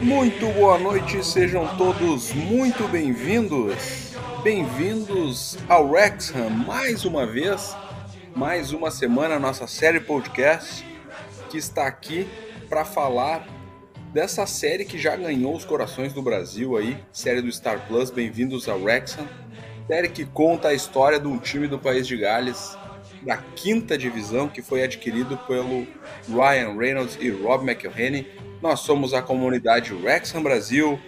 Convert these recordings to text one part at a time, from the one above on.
Muito boa noite, sejam todos muito bem-vindos. Bem-vindos ao Wrexham mais uma vez, mais uma semana nossa série podcast que está aqui para falar dessa série que já ganhou os corações do Brasil aí, série do Star Plus. Bem-vindos ao Wrexham, série que conta a história de um time do país de Gales da quinta divisão que foi adquirido pelo Ryan Reynolds e Rob McElhenney. Nós somos a comunidade Wrexham Brasil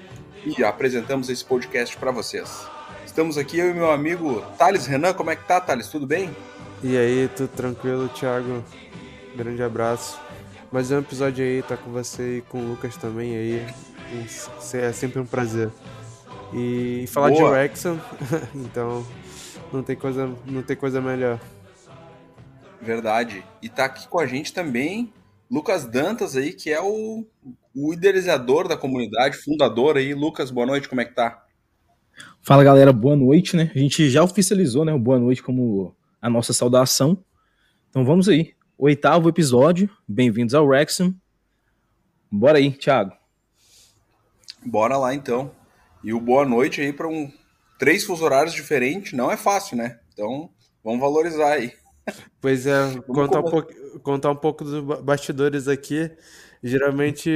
e apresentamos esse podcast para vocês. Estamos aqui eu e meu amigo Thales Renan. Como é que tá, Thales? Tudo bem? E aí, tudo tranquilo, Thiago? Grande abraço. Mais um episódio aí, tá com você e com o Lucas também aí. É sempre um prazer. E falar Boa. de Wrexham, então não tem coisa, não tem coisa melhor. Verdade. E tá aqui com a gente também Lucas Dantas aí, que é o, o idealizador da comunidade, fundador aí. Lucas, boa noite, como é que tá? Fala galera, boa noite, né? A gente já oficializou, né, o boa noite como a nossa saudação. Então vamos aí. Oitavo episódio, bem-vindos ao Wrexham. Bora aí, Thiago. Bora lá então. E o boa noite aí para um três fuso horários diferentes, não é fácil, né? Então, vamos valorizar aí. Pois é, contar um, pouco, contar um pouco dos bastidores aqui. Geralmente,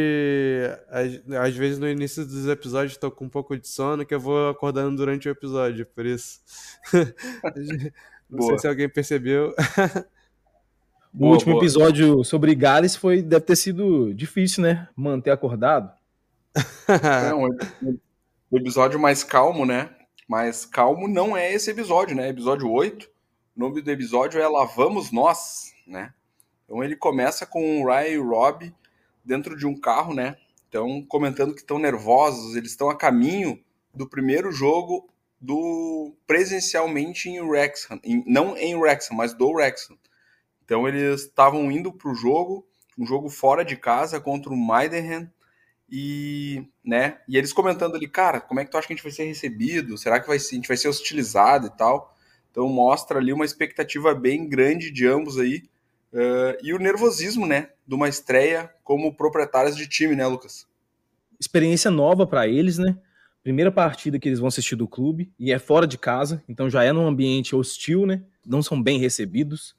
às, vezes no início dos episódios estou com um pouco de sono que eu vou acordando durante o episódio, por isso. Não boa. sei se alguém percebeu. O boa, último boa. episódio sobre Gales foi deve ter sido difícil, né? Manter acordado. É um, episódio mais calmo, né? Mas calmo não é esse episódio, né? Episódio 8 o nome do episódio é Lá Vamos Nós, né? Então ele começa com o Ryan e o Rob dentro de um carro, né? Então comentando que estão nervosos, eles estão a caminho do primeiro jogo do presencialmente em Wrexham, em, não em Wrexham, mas do Wrexham. Então eles estavam indo para o jogo, um jogo fora de casa contra o Maidenhead e, né? E eles comentando ali, cara, como é que tu acha que a gente vai ser recebido? Será que vai a gente vai ser hostilizado e tal? Então mostra ali uma expectativa bem grande de ambos aí. Uh, e o nervosismo, né? De uma estreia como proprietários de time, né, Lucas? Experiência nova para eles, né? Primeira partida que eles vão assistir do clube e é fora de casa, então já é num ambiente hostil, né? Não são bem recebidos.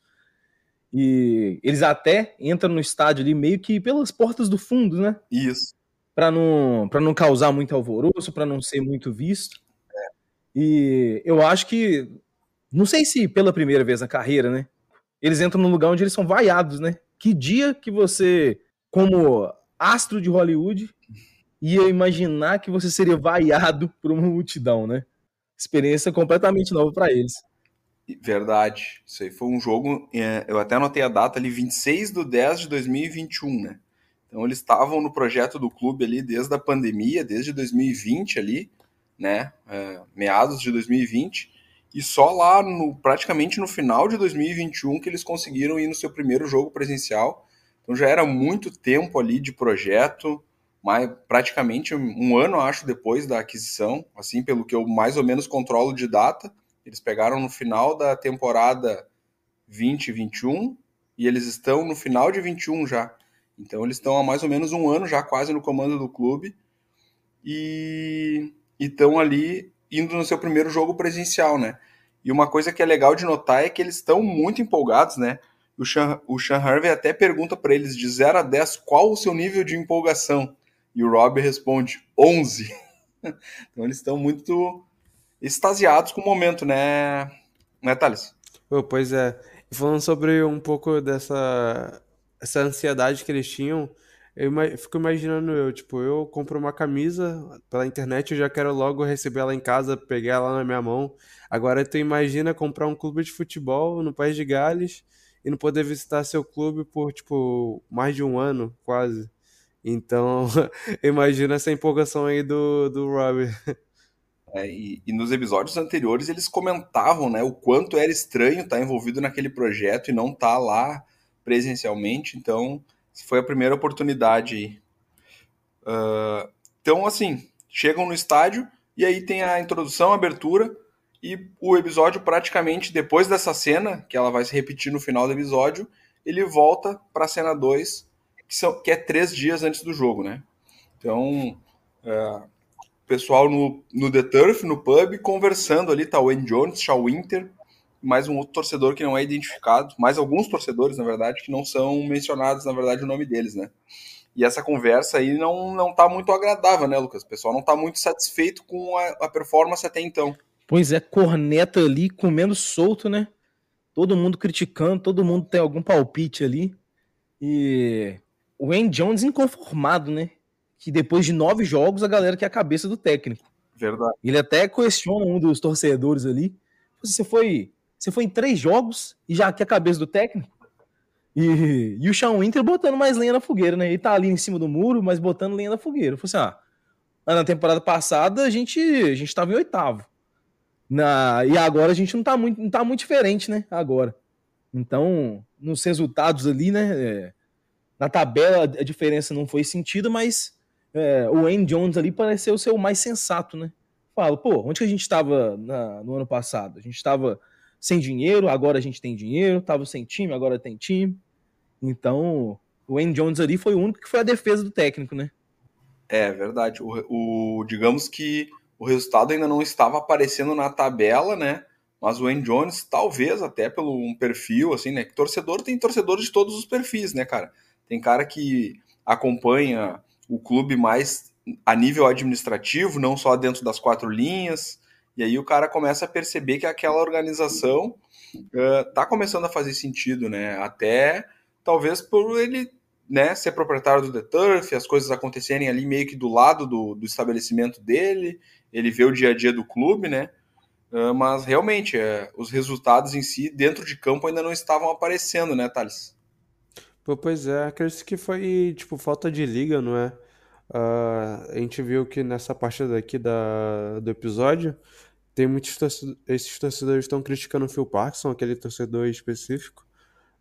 E eles até entram no estádio ali meio que pelas portas do fundo, né? Isso. Para não, pra não causar muito alvoroço, para não ser muito visto. É. E eu acho que não sei se pela primeira vez na carreira, né? Eles entram num lugar onde eles são vaiados, né? Que dia que você, como astro de Hollywood, ia imaginar que você seria vaiado por uma multidão, né? Experiência completamente nova para eles. Verdade. Isso aí foi um jogo. É, eu até anotei a data ali, 26 de 10 de 2021, né? Então eles estavam no projeto do clube ali desde a pandemia, desde 2020 ali, né? É, meados de 2020. E só lá, no, praticamente no final de 2021, que eles conseguiram ir no seu primeiro jogo presencial. Então já era muito tempo ali de projeto, mas praticamente um ano, acho, depois da aquisição, assim, pelo que eu mais ou menos controlo de data. Eles pegaram no final da temporada 2021 e eles estão no final de 21 já. Então eles estão há mais ou menos um ano já quase no comando do clube e estão ali indo no seu primeiro jogo presencial, né? E uma coisa que é legal de notar é que eles estão muito empolgados, né? O Sean, o Sean Harvey até pergunta para eles de 0 a 10 qual o seu nível de empolgação. E o Rob responde 11. então eles estão muito extasiados com o momento, né, né Thales? Oh, pois é. Falando sobre um pouco dessa essa ansiedade que eles tinham, eu fico imaginando eu, tipo, eu compro uma camisa pela internet, eu já quero logo receber ela em casa, pegar ela na minha mão. Agora tu imagina comprar um clube de futebol no País de Gales e não poder visitar seu clube por, tipo, mais de um ano, quase. Então, imagina essa empolgação aí do, do Robbie. É, e, e, nos episódios anteriores eles comentavam né, o quanto era estranho estar envolvido naquele projeto e não estar lá presencialmente. Então, foi a primeira oportunidade. Uh, então, assim, chegam no estádio e aí tem a introdução, a abertura e o episódio praticamente depois dessa cena, que ela vai se repetir no final do episódio, ele volta para a cena 2, que, são, que é três dias antes do jogo, né? Então, É, pessoal no, no The Turf, no pub, conversando ali, tá o Wayne Jones, Shaw Winter, mais um outro torcedor que não é identificado, mais alguns torcedores, na verdade, que não são mencionados, na verdade, o nome deles, né? E essa conversa aí não, não tá muito agradável, né, Lucas? O pessoal não tá muito satisfeito com a, a performance até então. Pois é, corneta ali, comendo solto, né? Todo mundo criticando, todo mundo tem algum palpite ali. E o Wayne Jones inconformado, né? Que depois de nove jogos a galera quer a cabeça do técnico. Verdade. Ele até questiona um dos torcedores ali. Você foi você foi em três jogos e já quer a cabeça do técnico? E, e o Sean Winter botando mais lenha na fogueira, né? Ele tá ali em cima do muro, mas botando lenha na fogueira. Falei assim, ah, na temporada passada a gente, a gente tava em oitavo. Na, e agora a gente não tá, muito, não tá muito diferente, né? Agora. Então, nos resultados ali, né? É, na tabela a diferença não foi sentida, mas é, o Wayne Jones ali pareceu ser o mais sensato, né? Falo, pô, onde que a gente estava no ano passado? A gente estava sem dinheiro, agora a gente tem dinheiro, tava sem time, agora tem time. Então, o Wayne Jones ali foi o único que foi a defesa do técnico, né? É verdade. O, o, digamos que o resultado ainda não estava aparecendo na tabela, né? Mas o Wayne Jones, talvez até pelo um perfil, assim, né? Que torcedor tem torcedores de todos os perfis, né, cara? Tem cara que acompanha o clube mais a nível administrativo, não só dentro das quatro linhas. E aí o cara começa a perceber que aquela organização uh, tá começando a fazer sentido, né? Até talvez por ele né, ser proprietário do The Turf, as coisas acontecerem ali meio que do lado do, do estabelecimento dele, ele vê o dia a dia do clube, né? Uh, mas realmente, uh, os resultados em si, dentro de campo, ainda não estavam aparecendo, né, Thales? Pois é, acredito que foi, tipo, falta de liga, não é? Uh, a gente viu que nessa parte daqui da, do episódio, tem muitos torcedores, esses torcedores estão criticando o Phil Parkinson, aquele torcedor específico.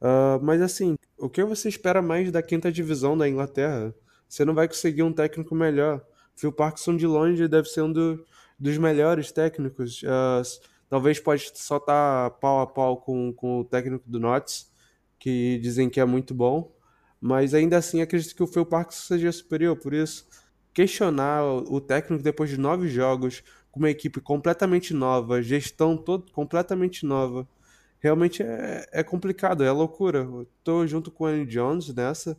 Uh, mas assim, o que você espera mais da quinta divisão da Inglaterra? Você não vai conseguir um técnico melhor. Phil Parkinson de longe deve ser um do, dos melhores técnicos. Uh, talvez pode só estar tá pau a pau com, com o técnico do Notts, que dizem que é muito bom. Mas ainda assim acredito que o Phil Parkinson seja superior. Por isso, questionar o técnico depois de nove jogos, com uma equipe completamente nova, gestão todo, completamente nova. Realmente é, é complicado, é loucura. Tô junto com o Andy Jones nessa.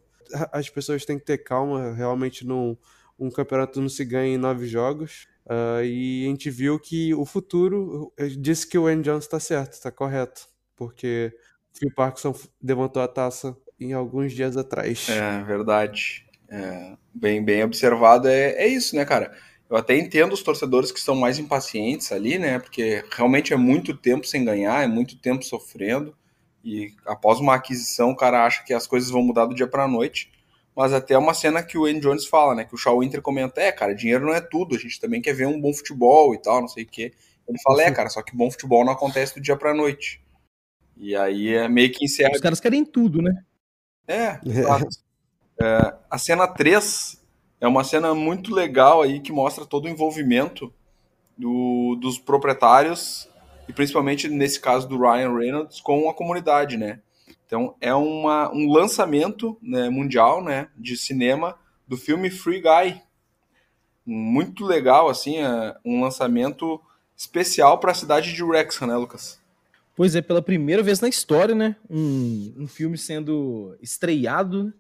As pessoas têm que ter calma, realmente num, um campeonato não se ganha em nove jogos. Uh, e a gente viu que o futuro disse que o Andy Jones está certo, está correto. Porque Phil Parkinson levantou a taça em alguns dias atrás. É verdade. É, bem, bem observado. É, é isso, né, cara? Eu até entendo os torcedores que estão mais impacientes ali, né? Porque realmente é muito tempo sem ganhar, é muito tempo sofrendo. E após uma aquisição, o cara acha que as coisas vão mudar do dia para a noite. Mas até uma cena que o Wayne Jones fala, né? Que o Shaw Winter comenta: é, cara, dinheiro não é tudo, a gente também quer ver um bom futebol e tal, não sei o quê. Ele fala: é, cara, só que bom futebol não acontece do dia para a noite. E aí é meio que encerra. Os caras querem tudo, né? É, exato. É, a cena 3 é uma cena muito legal aí que mostra todo o envolvimento do, dos proprietários e principalmente nesse caso do Ryan Reynolds com a comunidade, né? Então é uma, um lançamento né, mundial, né, de cinema do filme Free Guy, muito legal assim, é um lançamento especial para a cidade de Wrexham, né, Lucas? Pois é, pela primeira vez na história, né, um, um filme sendo estreado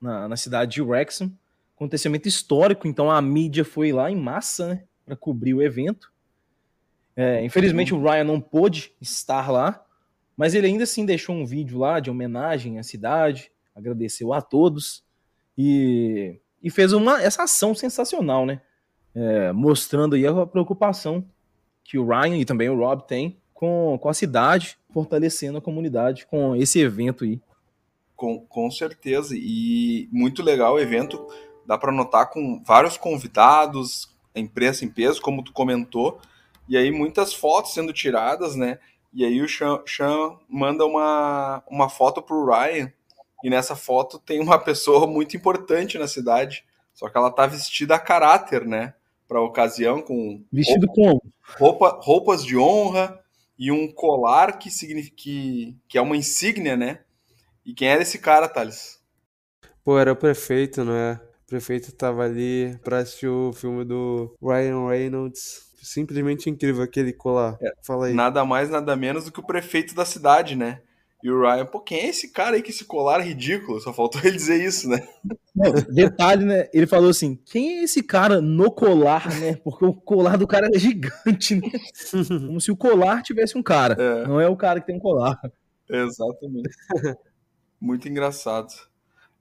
na, na cidade de Wrexham acontecimento histórico, então a mídia foi lá em massa, né, para cobrir o evento. É, infelizmente o Ryan não pôde estar lá, mas ele ainda assim deixou um vídeo lá de homenagem à cidade, agradeceu a todos e, e fez uma, essa ação sensacional, né? É, mostrando aí a preocupação que o Ryan e também o Rob têm com, com a cidade, fortalecendo a comunidade com esse evento aí. Com, com certeza, e muito legal o evento dá para notar com vários convidados, a imprensa em peso, como tu comentou, e aí muitas fotos sendo tiradas, né? E aí o Sean, Sean manda uma, uma foto pro Ryan, e nessa foto tem uma pessoa muito importante na cidade, só que ela tá vestida a caráter, né? Para ocasião, com. Vestido roupa, como? Roupa, roupas de honra e um colar que, significa, que, que é uma insígnia, né? E quem era esse cara, Thales? Pô, era o prefeito, não é? prefeito tava ali pra assistir o filme do Ryan Reynolds. Simplesmente incrível aquele colar. É, Fala aí. Nada mais, nada menos do que o prefeito da cidade, né? E o Ryan, pô, quem é esse cara aí que esse colar é ridículo? Só faltou ele dizer isso, né? detalhe, né? Ele falou assim: quem é esse cara no colar, né? Porque o colar do cara é gigante, né? Como se o colar tivesse um cara. É. Não é o cara que tem um colar. Exatamente. Muito engraçado.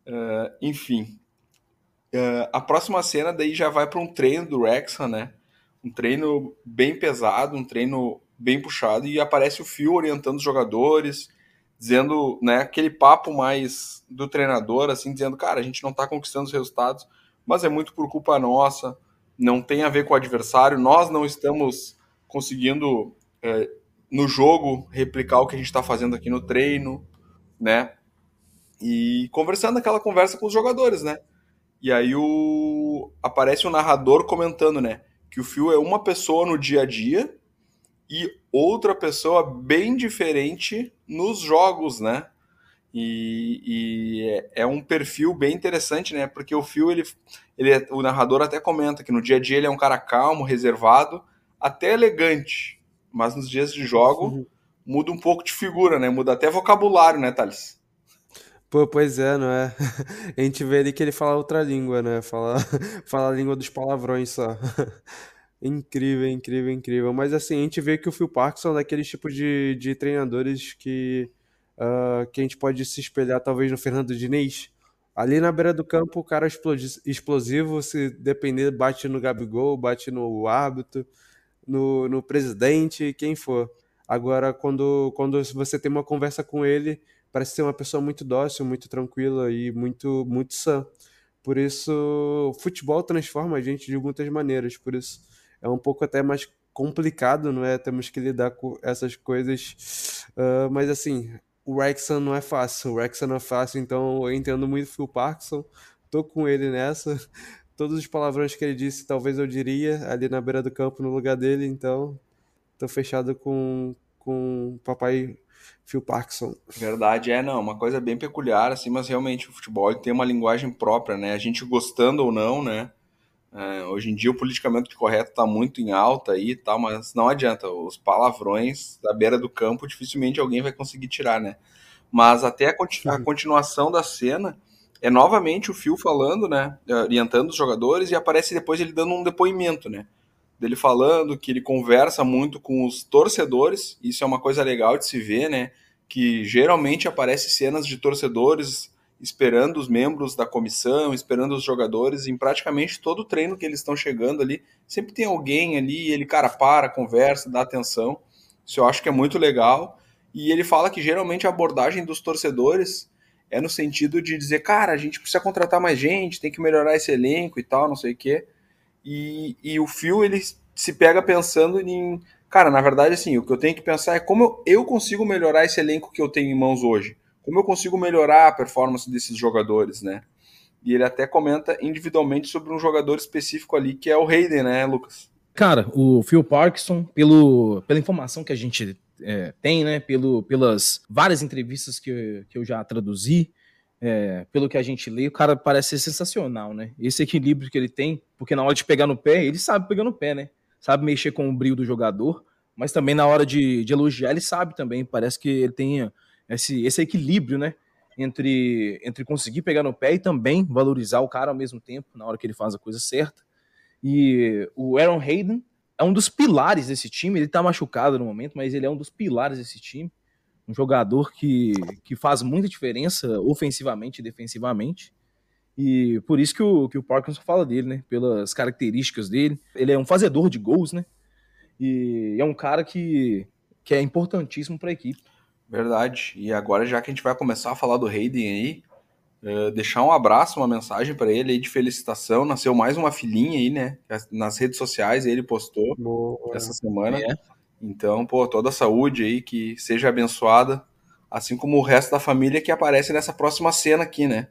Uh, enfim. Uh, a próxima cena daí já vai para um treino do Rexham, né? Um treino bem pesado, um treino bem puxado, e aparece o Phil orientando os jogadores, dizendo, né, aquele papo mais do treinador, assim, dizendo, cara, a gente não está conquistando os resultados, mas é muito por culpa nossa, não tem a ver com o adversário, nós não estamos conseguindo é, no jogo replicar o que a gente está fazendo aqui no treino, né? E conversando aquela conversa com os jogadores, né? E aí o aparece o um narrador comentando, né, que o Phil é uma pessoa no dia a dia e outra pessoa bem diferente nos jogos, né? E, e é, é um perfil bem interessante, né? Porque o Phil, ele, ele o narrador até comenta que no dia a dia ele é um cara calmo, reservado, até elegante, mas nos dias de jogo uhum. muda um pouco de figura, né? Muda até vocabulário, né, Thales? Pô, pois é, não é? A gente vê ali que ele fala outra língua, né? Fala, fala a língua dos palavrões só. Incrível, incrível, incrível. Mas assim, a gente vê que o Phil Parkinson é daqueles tipos de, de treinadores que, uh, que a gente pode se espelhar talvez no Fernando Diniz. Ali na beira do campo, o cara explosivo, se depender, bate no Gabigol, bate no árbitro, no, no presidente, quem for. Agora, quando, quando você tem uma conversa com ele, parece ser uma pessoa muito dócil, muito tranquila e muito, muito sã. Por isso, futebol transforma a gente de muitas maneiras. Por isso, é um pouco até mais complicado, não é? Temos que lidar com essas coisas. Uh, mas assim, o Wrexham não é fácil. O Wrexham não é fácil, então eu entendo muito o Phil Parkinson. Tô com ele nessa. Todos os palavrões que ele disse, talvez eu diria ali na beira do campo no lugar dele, então tô fechado com com papai Phil Parkinson. Verdade, é, não, uma coisa bem peculiar, assim, mas realmente o futebol tem uma linguagem própria, né? A gente gostando ou não, né? É, hoje em dia o politicamente correto está muito em alta aí e tal, mas não adianta. Os palavrões da beira do campo dificilmente alguém vai conseguir tirar, né? Mas até a, continu a continuação da cena é novamente o Phil falando, né? Orientando os jogadores e aparece depois ele dando um depoimento, né? Dele falando que ele conversa muito com os torcedores, isso é uma coisa legal de se ver, né? Que geralmente aparece cenas de torcedores esperando os membros da comissão, esperando os jogadores, em praticamente todo o treino que eles estão chegando ali, sempre tem alguém ali, ele, cara, para, conversa, dá atenção. Isso eu acho que é muito legal. E ele fala que geralmente a abordagem dos torcedores é no sentido de dizer, cara, a gente precisa contratar mais gente, tem que melhorar esse elenco e tal, não sei o quê. E, e o Phil, ele se pega pensando em, cara, na verdade, assim, o que eu tenho que pensar é como eu, eu consigo melhorar esse elenco que eu tenho em mãos hoje como eu consigo melhorar a performance desses jogadores, né? E ele até comenta individualmente sobre um jogador específico ali, que é o Hayden, né, Lucas? Cara, o Phil Parkinson, pelo, pela informação que a gente é, tem, né, pelo, pelas várias entrevistas que, que eu já traduzi, é, pelo que a gente lê, o cara parece ser sensacional, né? Esse equilíbrio que ele tem, porque na hora de pegar no pé, ele sabe pegar no pé, né? Sabe mexer com o brilho do jogador, mas também na hora de, de elogiar, ele sabe também. Parece que ele tem esse, esse equilíbrio, né? Entre, entre conseguir pegar no pé e também valorizar o cara ao mesmo tempo, na hora que ele faz a coisa certa. E o Aaron Hayden é um dos pilares desse time. Ele tá machucado no momento, mas ele é um dos pilares desse time. Um jogador que, que faz muita diferença ofensivamente e defensivamente. E por isso que o, que o Parkinson fala dele, né? Pelas características dele. Ele é um fazedor de gols, né? E é um cara que, que é importantíssimo para a equipe. Verdade. E agora, já que a gente vai começar a falar do Hayden aí, uh, deixar um abraço, uma mensagem para ele aí de felicitação. Nasceu mais uma filhinha aí, né? Nas redes sociais ele postou Boa. essa semana. É. Então, pô, toda a saúde aí, que seja abençoada, assim como o resto da família que aparece nessa próxima cena aqui, né?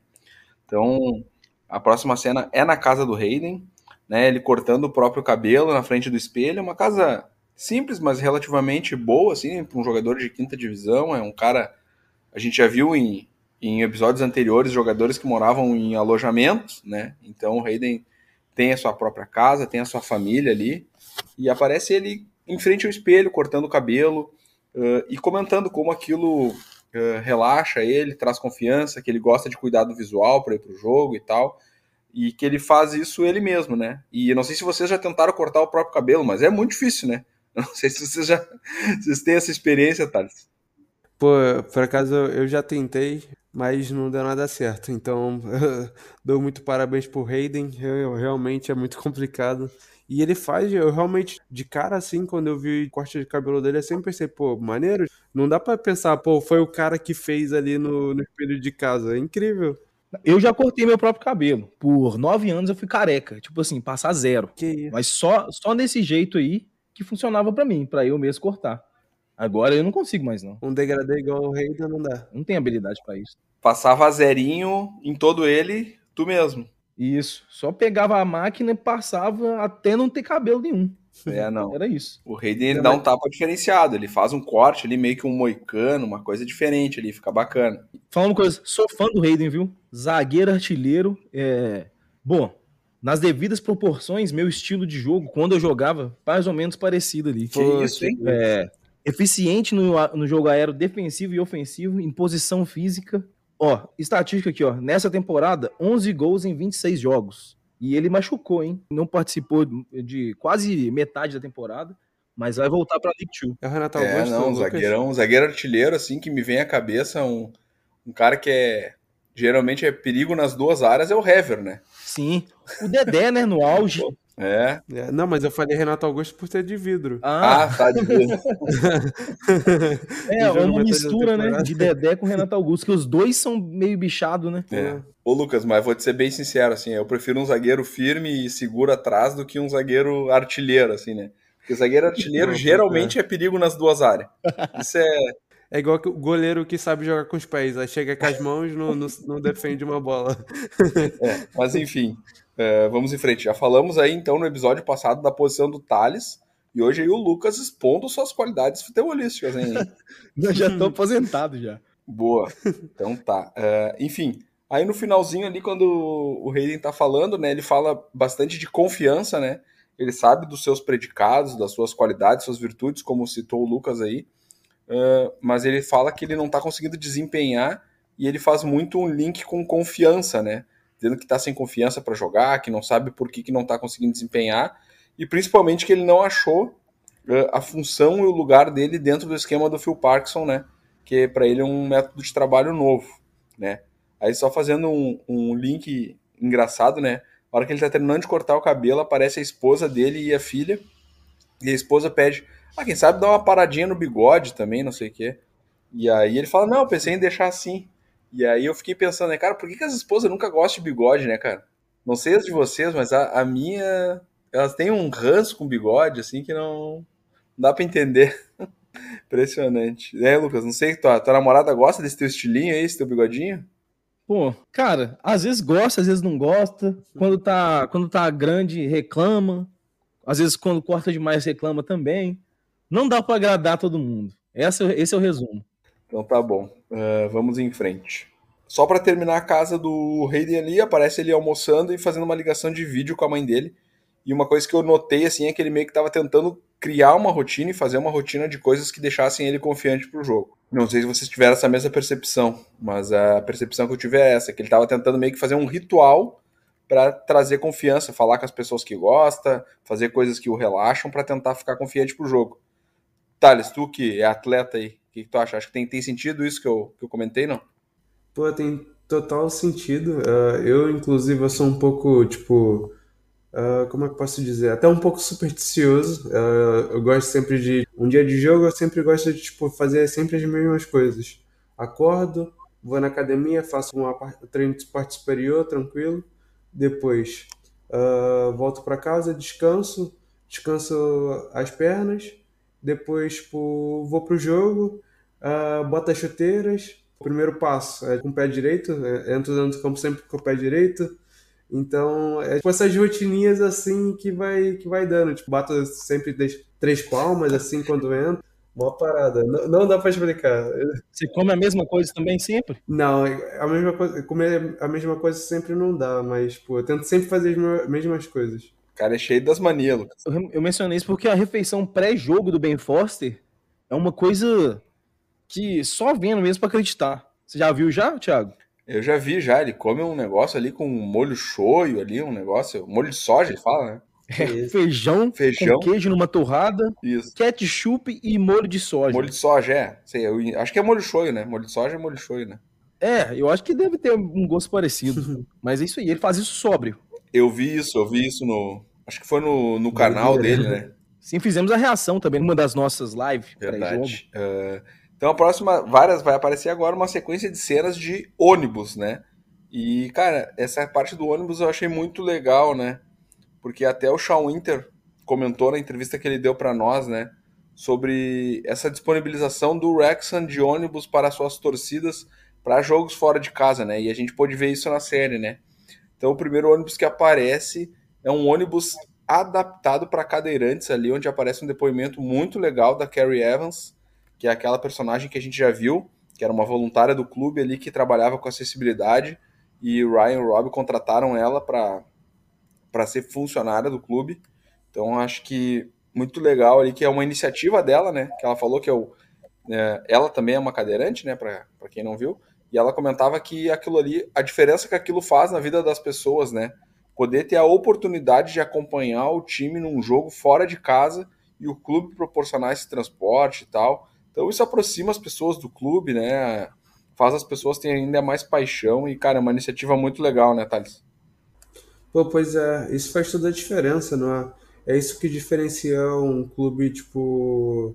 Então, a próxima cena é na casa do Hayden, né? Ele cortando o próprio cabelo na frente do espelho, uma casa simples, mas relativamente boa, assim, para um jogador de quinta divisão. É um cara. A gente já viu em em episódios anteriores jogadores que moravam em alojamentos, né? Então o Hayden tem a sua própria casa, tem a sua família ali, e aparece ele em frente ao espelho, cortando o cabelo uh, e comentando como aquilo uh, relaxa ele, traz confiança, que ele gosta de cuidar do visual para ir para o jogo e tal, e que ele faz isso ele mesmo, né? E eu não sei se vocês já tentaram cortar o próprio cabelo, mas é muito difícil, né? Não sei se vocês já vocês têm essa experiência, Thales. Pô, por acaso eu já tentei, mas não deu nada certo. Então, dou muito parabéns pro Hayden. Eu, realmente é muito complicado. E ele faz, eu realmente, de cara assim, quando eu vi o corte de cabelo dele, eu sempre pensei, pô, maneiro. Não dá para pensar, pô, foi o cara que fez ali no, no espelho de casa. É incrível. Eu já cortei meu próprio cabelo. Por nove anos eu fui careca. Tipo assim, passar zero. Mas só, só nesse jeito aí que funcionava para mim, para eu mesmo cortar. Agora eu não consigo mais, não. Um degradê igual o rei não dá. Não tem habilidade para isso. Passava zerinho em todo ele, tu mesmo. Isso. Só pegava a máquina e passava até não ter cabelo nenhum. É, não. Era isso. O Hayden ele dá um tapa diferenciado, ele faz um corte ali, meio que um moicano, uma coisa diferente ali, fica bacana. Falando uma coisa, sou fã do Hayden, viu? Zagueiro artilheiro. É... Bom, nas devidas proporções, meu estilo de jogo, quando eu jogava, mais ou menos parecido ali. Que isso, hein? É, eficiente no, no jogo aéreo defensivo e ofensivo, em posição física. Ó, estatística aqui, ó. Nessa temporada, 11 gols em 26 jogos. E ele machucou, hein? Não participou de quase metade da temporada, mas vai voltar para League 2. É o Renato Augusto. É, não, um zagueirão, um zagueiro artilheiro, assim, que me vem à cabeça, um, um cara que é geralmente é perigo nas duas áreas, é o Hever, né? Sim. O Dedé, né, no auge. É. é. Não, mas eu falei Renato Augusto por ser de vidro. Ah, ah tá de vidro. é, uma mistura, né? De Dedé com Renato Augusto, que os dois são meio bichado, né? É. Ô, Lucas, mas vou te ser bem sincero, assim, eu prefiro um zagueiro firme e seguro atrás do que um zagueiro artilheiro, assim, né? Porque zagueiro artilheiro geralmente é. é perigo nas duas áreas. Isso é. É igual o goleiro que sabe jogar com os pés, aí chega com as mãos não, não, não defende uma bola. É, mas enfim, é, vamos em frente. Já falamos aí então no episódio passado da posição do Thales. E hoje aí o Lucas expondo suas qualidades futebolísticas, hein? Já tô aposentado já. Boa. Então tá. Uh, enfim, aí no finalzinho ali, quando o Hayden tá falando, né? Ele fala bastante de confiança, né? Ele sabe dos seus predicados, das suas qualidades, suas virtudes, como citou o Lucas aí. Mas ele fala que ele não tá conseguindo desempenhar e ele faz muito um link com confiança, né? dizendo que está sem confiança para jogar, que não sabe por que, que não está conseguindo desempenhar, e principalmente que ele não achou uh, a função e o lugar dele dentro do esquema do Phil Parkinson, né? Que para ele é um método de trabalho novo, né? Aí só fazendo um, um link engraçado, né? Na hora que ele está terminando de cortar o cabelo, aparece a esposa dele e a filha, e a esposa pede, ah, quem sabe dar uma paradinha no bigode também, não sei o quê. E aí ele fala, não, pensei em deixar assim. E aí eu fiquei pensando, né, cara, por que, que as esposas nunca gostam de bigode, né, cara? Não sei as de vocês, mas a, a minha. Elas têm um ranço com bigode, assim, que não, não dá para entender. Impressionante. É, Lucas, não sei, tua, tua namorada gosta desse teu estilinho aí, esse teu bigodinho? Pô, cara, às vezes gosta, às vezes não gosta. Quando tá, quando tá grande, reclama. Às vezes, quando corta demais, reclama também. Não dá para agradar todo mundo. Esse, esse é o resumo. Então tá bom. Uh, vamos em frente. Só para terminar a casa do Hayden ali, aparece ele almoçando e fazendo uma ligação de vídeo com a mãe dele. E uma coisa que eu notei assim é que ele meio que estava tentando criar uma rotina e fazer uma rotina de coisas que deixassem ele confiante pro jogo. Não sei se vocês tiveram essa mesma percepção, mas a percepção que eu tive é essa, que ele estava tentando meio que fazer um ritual para trazer confiança, falar com as pessoas que gosta, fazer coisas que o relaxam para tentar ficar confiante pro jogo. Thales, tu que é atleta aí, o que, que, tu acha? Acho que tem, tem sentido isso que eu, que eu comentei, não? Pô, tem total sentido. Uh, eu, inclusive, eu sou um pouco, tipo. Uh, como é que posso dizer? Até um pouco supersticioso. Uh, eu gosto sempre de. Um dia de jogo, eu sempre gosto de tipo, fazer sempre as mesmas coisas. Acordo, vou na academia, faço um treino de parte superior, tranquilo. Depois volto para casa, descanso, descanso as pernas depois tipo, vou pro jogo, uh, boto as chuteiras. O primeiro passo é com o pé direito, é, entro dentro do campo sempre com o pé direito. Então, é tipo essas rotininhas assim que vai, que vai dando. Tipo, bato sempre três palmas assim quando entro. Mó parada. Não, não dá pra explicar. Você come a mesma coisa também sempre? Não, a mesma coisa, comer a mesma coisa sempre não dá, mas, pô, eu tento sempre fazer as mesmas coisas. O cara é cheio das manias, Lucas. Eu, eu mencionei isso porque a refeição pré-jogo do Ben Foster é uma coisa que só vendo mesmo pra acreditar. Você já viu já, Thiago? Eu já vi já, ele come um negócio ali com molho shoyu ali, um negócio, molho de soja, ele fala, né? É, feijão, feijão com queijo numa torrada, Isso. ketchup e molho de soja. Molho de soja, é. Sei, eu acho que é molho shoyu, né? Molho de soja é molho shoyu, né? É, eu acho que deve ter um gosto parecido. Mas é isso aí, ele faz isso sóbrio. Eu vi isso, eu vi isso no. Acho que foi no, no canal dele, né? Sim, fizemos a reação também numa das nossas lives. Verdade. Uh, então a próxima, várias, vai aparecer agora uma sequência de cenas de ônibus, né? E, cara, essa parte do ônibus eu achei muito legal, né? porque até o Shawn Winter comentou na entrevista que ele deu para nós, né, sobre essa disponibilização do Wrexham de ônibus para suas torcidas para jogos fora de casa, né? E a gente pôde ver isso na série, né? Então o primeiro ônibus que aparece é um ônibus adaptado para cadeirantes ali, onde aparece um depoimento muito legal da Carrie Evans, que é aquela personagem que a gente já viu, que era uma voluntária do clube ali que trabalhava com acessibilidade, e Ryan e Rob contrataram ela para ser funcionária do clube. Então acho que muito legal ali que é uma iniciativa dela, né? Que ela falou que é o, é, ela também é uma cadeirante, né? Para quem não viu. E ela comentava que aquilo ali, a diferença que aquilo faz na vida das pessoas, né? Poder ter a oportunidade de acompanhar o time num jogo fora de casa e o clube proporcionar esse transporte e tal. Então isso aproxima as pessoas do clube, né? Faz as pessoas terem ainda mais paixão e, cara, é uma iniciativa muito legal, né, Thales? Pô, pois é, isso faz toda a diferença, não é? É isso que diferencia um clube, tipo,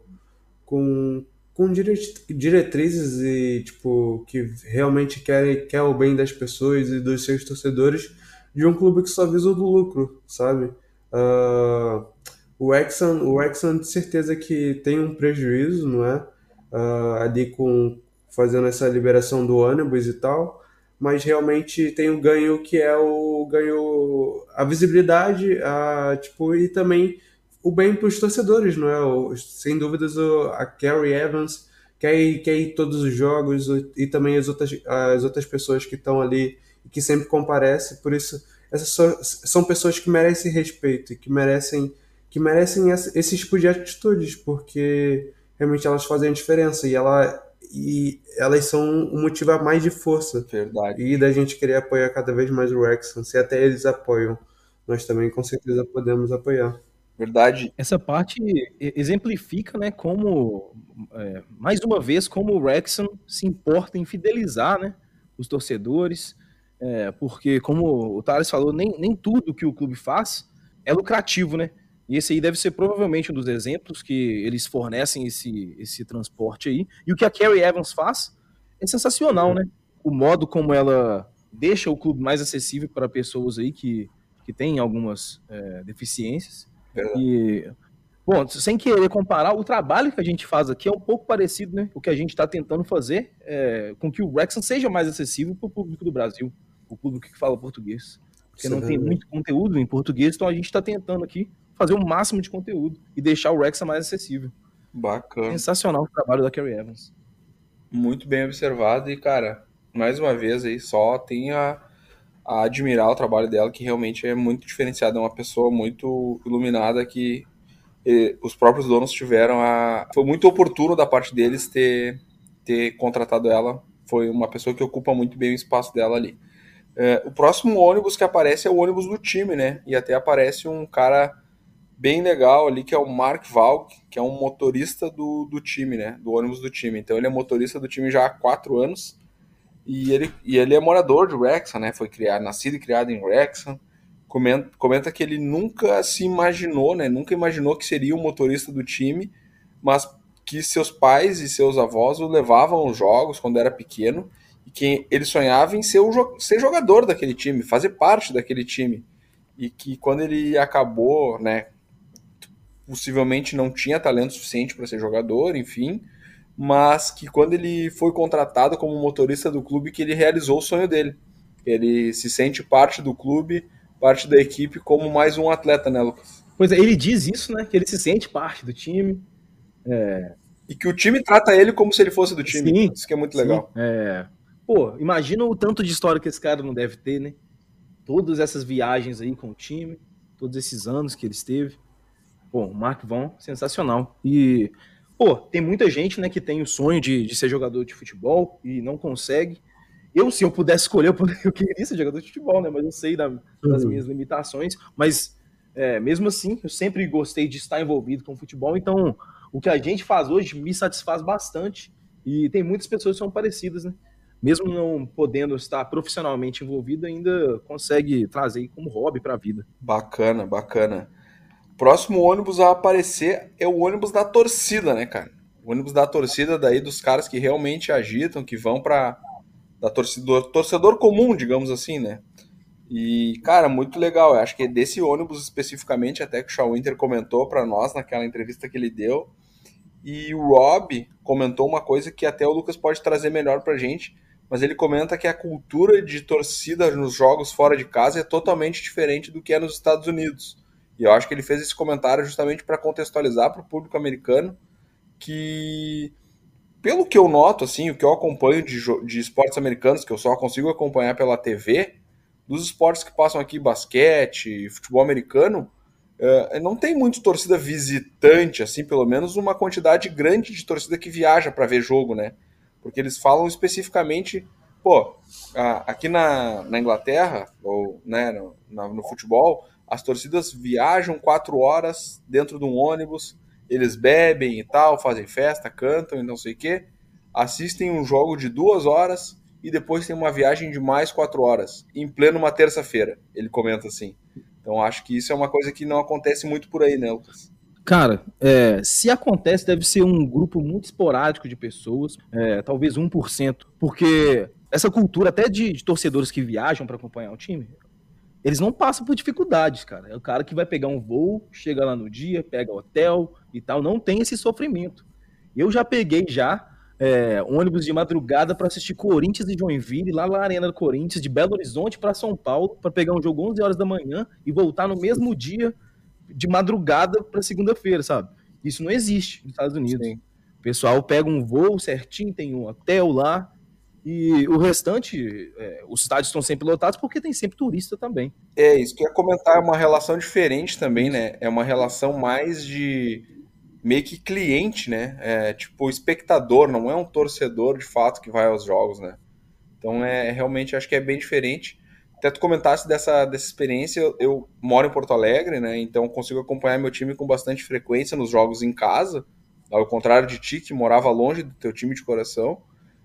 com, com diretrizes e, tipo, que realmente quer, quer o bem das pessoas e dos seus torcedores, de um clube que só visa o lucro, sabe? Uh, o Exxon, o Exxon de certeza que tem um prejuízo, não é? Uh, ali com fazendo essa liberação do ônibus e tal, mas realmente tem o ganho que é o ganho a visibilidade a tipo e também o bem para os torcedores não é o, sem dúvidas o, a Carrie Evans quer ir, quer ir todos os jogos e também as outras as outras pessoas que estão ali e que sempre comparecem por isso essas são pessoas que merecem respeito e que merecem que merecem esse tipo de atitudes porque realmente elas fazem a diferença e ela e elas são um motivo a mais de força. Verdade. E da gente querer apoiar cada vez mais o Wrexham. Se até eles apoiam, nós também com certeza podemos apoiar. Verdade. Essa parte exemplifica, né, como, é, mais uma vez, como o Wrexham se importa em fidelizar, né, os torcedores, é, porque, como o Thales falou, nem, nem tudo que o clube faz é lucrativo, né? E esse aí deve ser provavelmente um dos exemplos que eles fornecem esse, esse transporte aí. E o que a Carrie Evans faz é sensacional, né? O modo como ela deixa o clube mais acessível para pessoas aí que, que têm algumas é, deficiências. É. E, bom, sem querer comparar, o trabalho que a gente faz aqui é um pouco parecido, né? O que a gente está tentando fazer é, com que o Wrexham seja mais acessível para o público do Brasil, o público que fala português. Porque Sim. não tem muito conteúdo em português, então a gente está tentando aqui fazer o máximo de conteúdo e deixar o Wrexham mais acessível. Bacana. Sensacional o trabalho da Carrie Evans. Muito bem observado e, cara, mais uma vez aí, só tem a, a admirar o trabalho dela, que realmente é muito diferenciada, é uma pessoa muito iluminada que e, os próprios donos tiveram a... Foi muito oportuno da parte deles ter, ter contratado ela, foi uma pessoa que ocupa muito bem o espaço dela ali. É, o próximo ônibus que aparece é o ônibus do time, né? E até aparece um cara bem legal ali, que é o Mark Valk, que é um motorista do, do time, né? Do ônibus do time. Então ele é motorista do time já há quatro anos. E ele, e ele é morador de Wrexham, né? Foi criado, nascido e criado em Wrexham. Comenta, comenta que ele nunca se imaginou, né? Nunca imaginou que seria o um motorista do time, mas que seus pais e seus avós o levavam aos jogos quando era pequeno que ele sonhava em ser, o, ser jogador daquele time, fazer parte daquele time. E que quando ele acabou, né, possivelmente não tinha talento suficiente para ser jogador, enfim, mas que quando ele foi contratado como motorista do clube, que ele realizou o sonho dele. Ele se sente parte do clube, parte da equipe, como mais um atleta, né, Lucas? Pois é, ele diz isso, né, que ele se sente parte do time. É, E que o time trata ele como se ele fosse do time. Sim, Isso que é muito legal. É. Pô, imagina o tanto de história que esse cara não deve ter, né? Todas essas viagens aí com o time, todos esses anos que ele esteve. Pô, Mark Vaughn, sensacional. E, pô, tem muita gente, né, que tem o sonho de, de ser jogador de futebol e não consegue. Eu, se eu pudesse escolher, eu, queria ser jogador de futebol, né? Mas eu sei da, das uhum. minhas limitações. Mas, é, mesmo assim, eu sempre gostei de estar envolvido com o futebol. Então, o que a gente faz hoje me satisfaz bastante. E tem muitas pessoas que são parecidas, né? Mesmo não podendo estar profissionalmente envolvido, ainda consegue trazer como hobby para a vida. Bacana, bacana. Próximo ônibus a aparecer é o ônibus da torcida, né, cara? O ônibus da torcida daí dos caras que realmente agitam, que vão para da torcedor, torcedor comum, digamos assim, né? E, cara, muito legal. Eu acho que desse ônibus especificamente, até que o Shaw Winter comentou para nós naquela entrevista que ele deu. E o Rob comentou uma coisa que até o Lucas pode trazer melhor pra gente, mas ele comenta que a cultura de torcida nos jogos fora de casa é totalmente diferente do que é nos Estados Unidos. E eu acho que ele fez esse comentário justamente para contextualizar para o público americano que pelo que eu noto, assim, o que eu acompanho de, de esportes americanos, que eu só consigo acompanhar pela TV, dos esportes que passam aqui, basquete, futebol americano, uh, não tem muito torcida visitante, assim, pelo menos uma quantidade grande de torcida que viaja para ver jogo, né? Porque eles falam especificamente, pô, aqui na, na Inglaterra, ou né, no, no futebol, as torcidas viajam quatro horas dentro de um ônibus eles bebem e tal, fazem festa, cantam e não sei o quê, assistem um jogo de duas horas e depois tem uma viagem de mais quatro horas, em pleno uma terça-feira. Ele comenta assim. Então acho que isso é uma coisa que não acontece muito por aí, né, Lucas? Cara, é, se acontece, deve ser um grupo muito esporádico de pessoas, é, talvez 1%, porque essa cultura até de, de torcedores que viajam para acompanhar o time, eles não passam por dificuldades, cara. É o cara que vai pegar um voo, chega lá no dia, pega hotel e tal, não tem esse sofrimento. Eu já peguei já é, ônibus de madrugada para assistir Corinthians e Joinville, lá na Arena do Corinthians, de Belo Horizonte para São Paulo, para pegar um jogo 11 horas da manhã e voltar no mesmo dia, de madrugada para segunda-feira, sabe? Isso não existe nos Estados Unidos. Sim. O pessoal pega um voo certinho, tem um hotel lá, e o restante, é, os estádios estão sempre lotados porque tem sempre turista também. É, isso que eu ia comentar, é uma relação diferente também, né? É uma relação mais de meio que cliente, né? É, tipo, espectador, não é um torcedor de fato que vai aos jogos, né? Então é realmente acho que é bem diferente. Até tu comentasse dessa, dessa experiência, eu, eu moro em Porto Alegre, né? Então consigo acompanhar meu time com bastante frequência nos jogos em casa, ao contrário de ti, que morava longe do teu time de coração.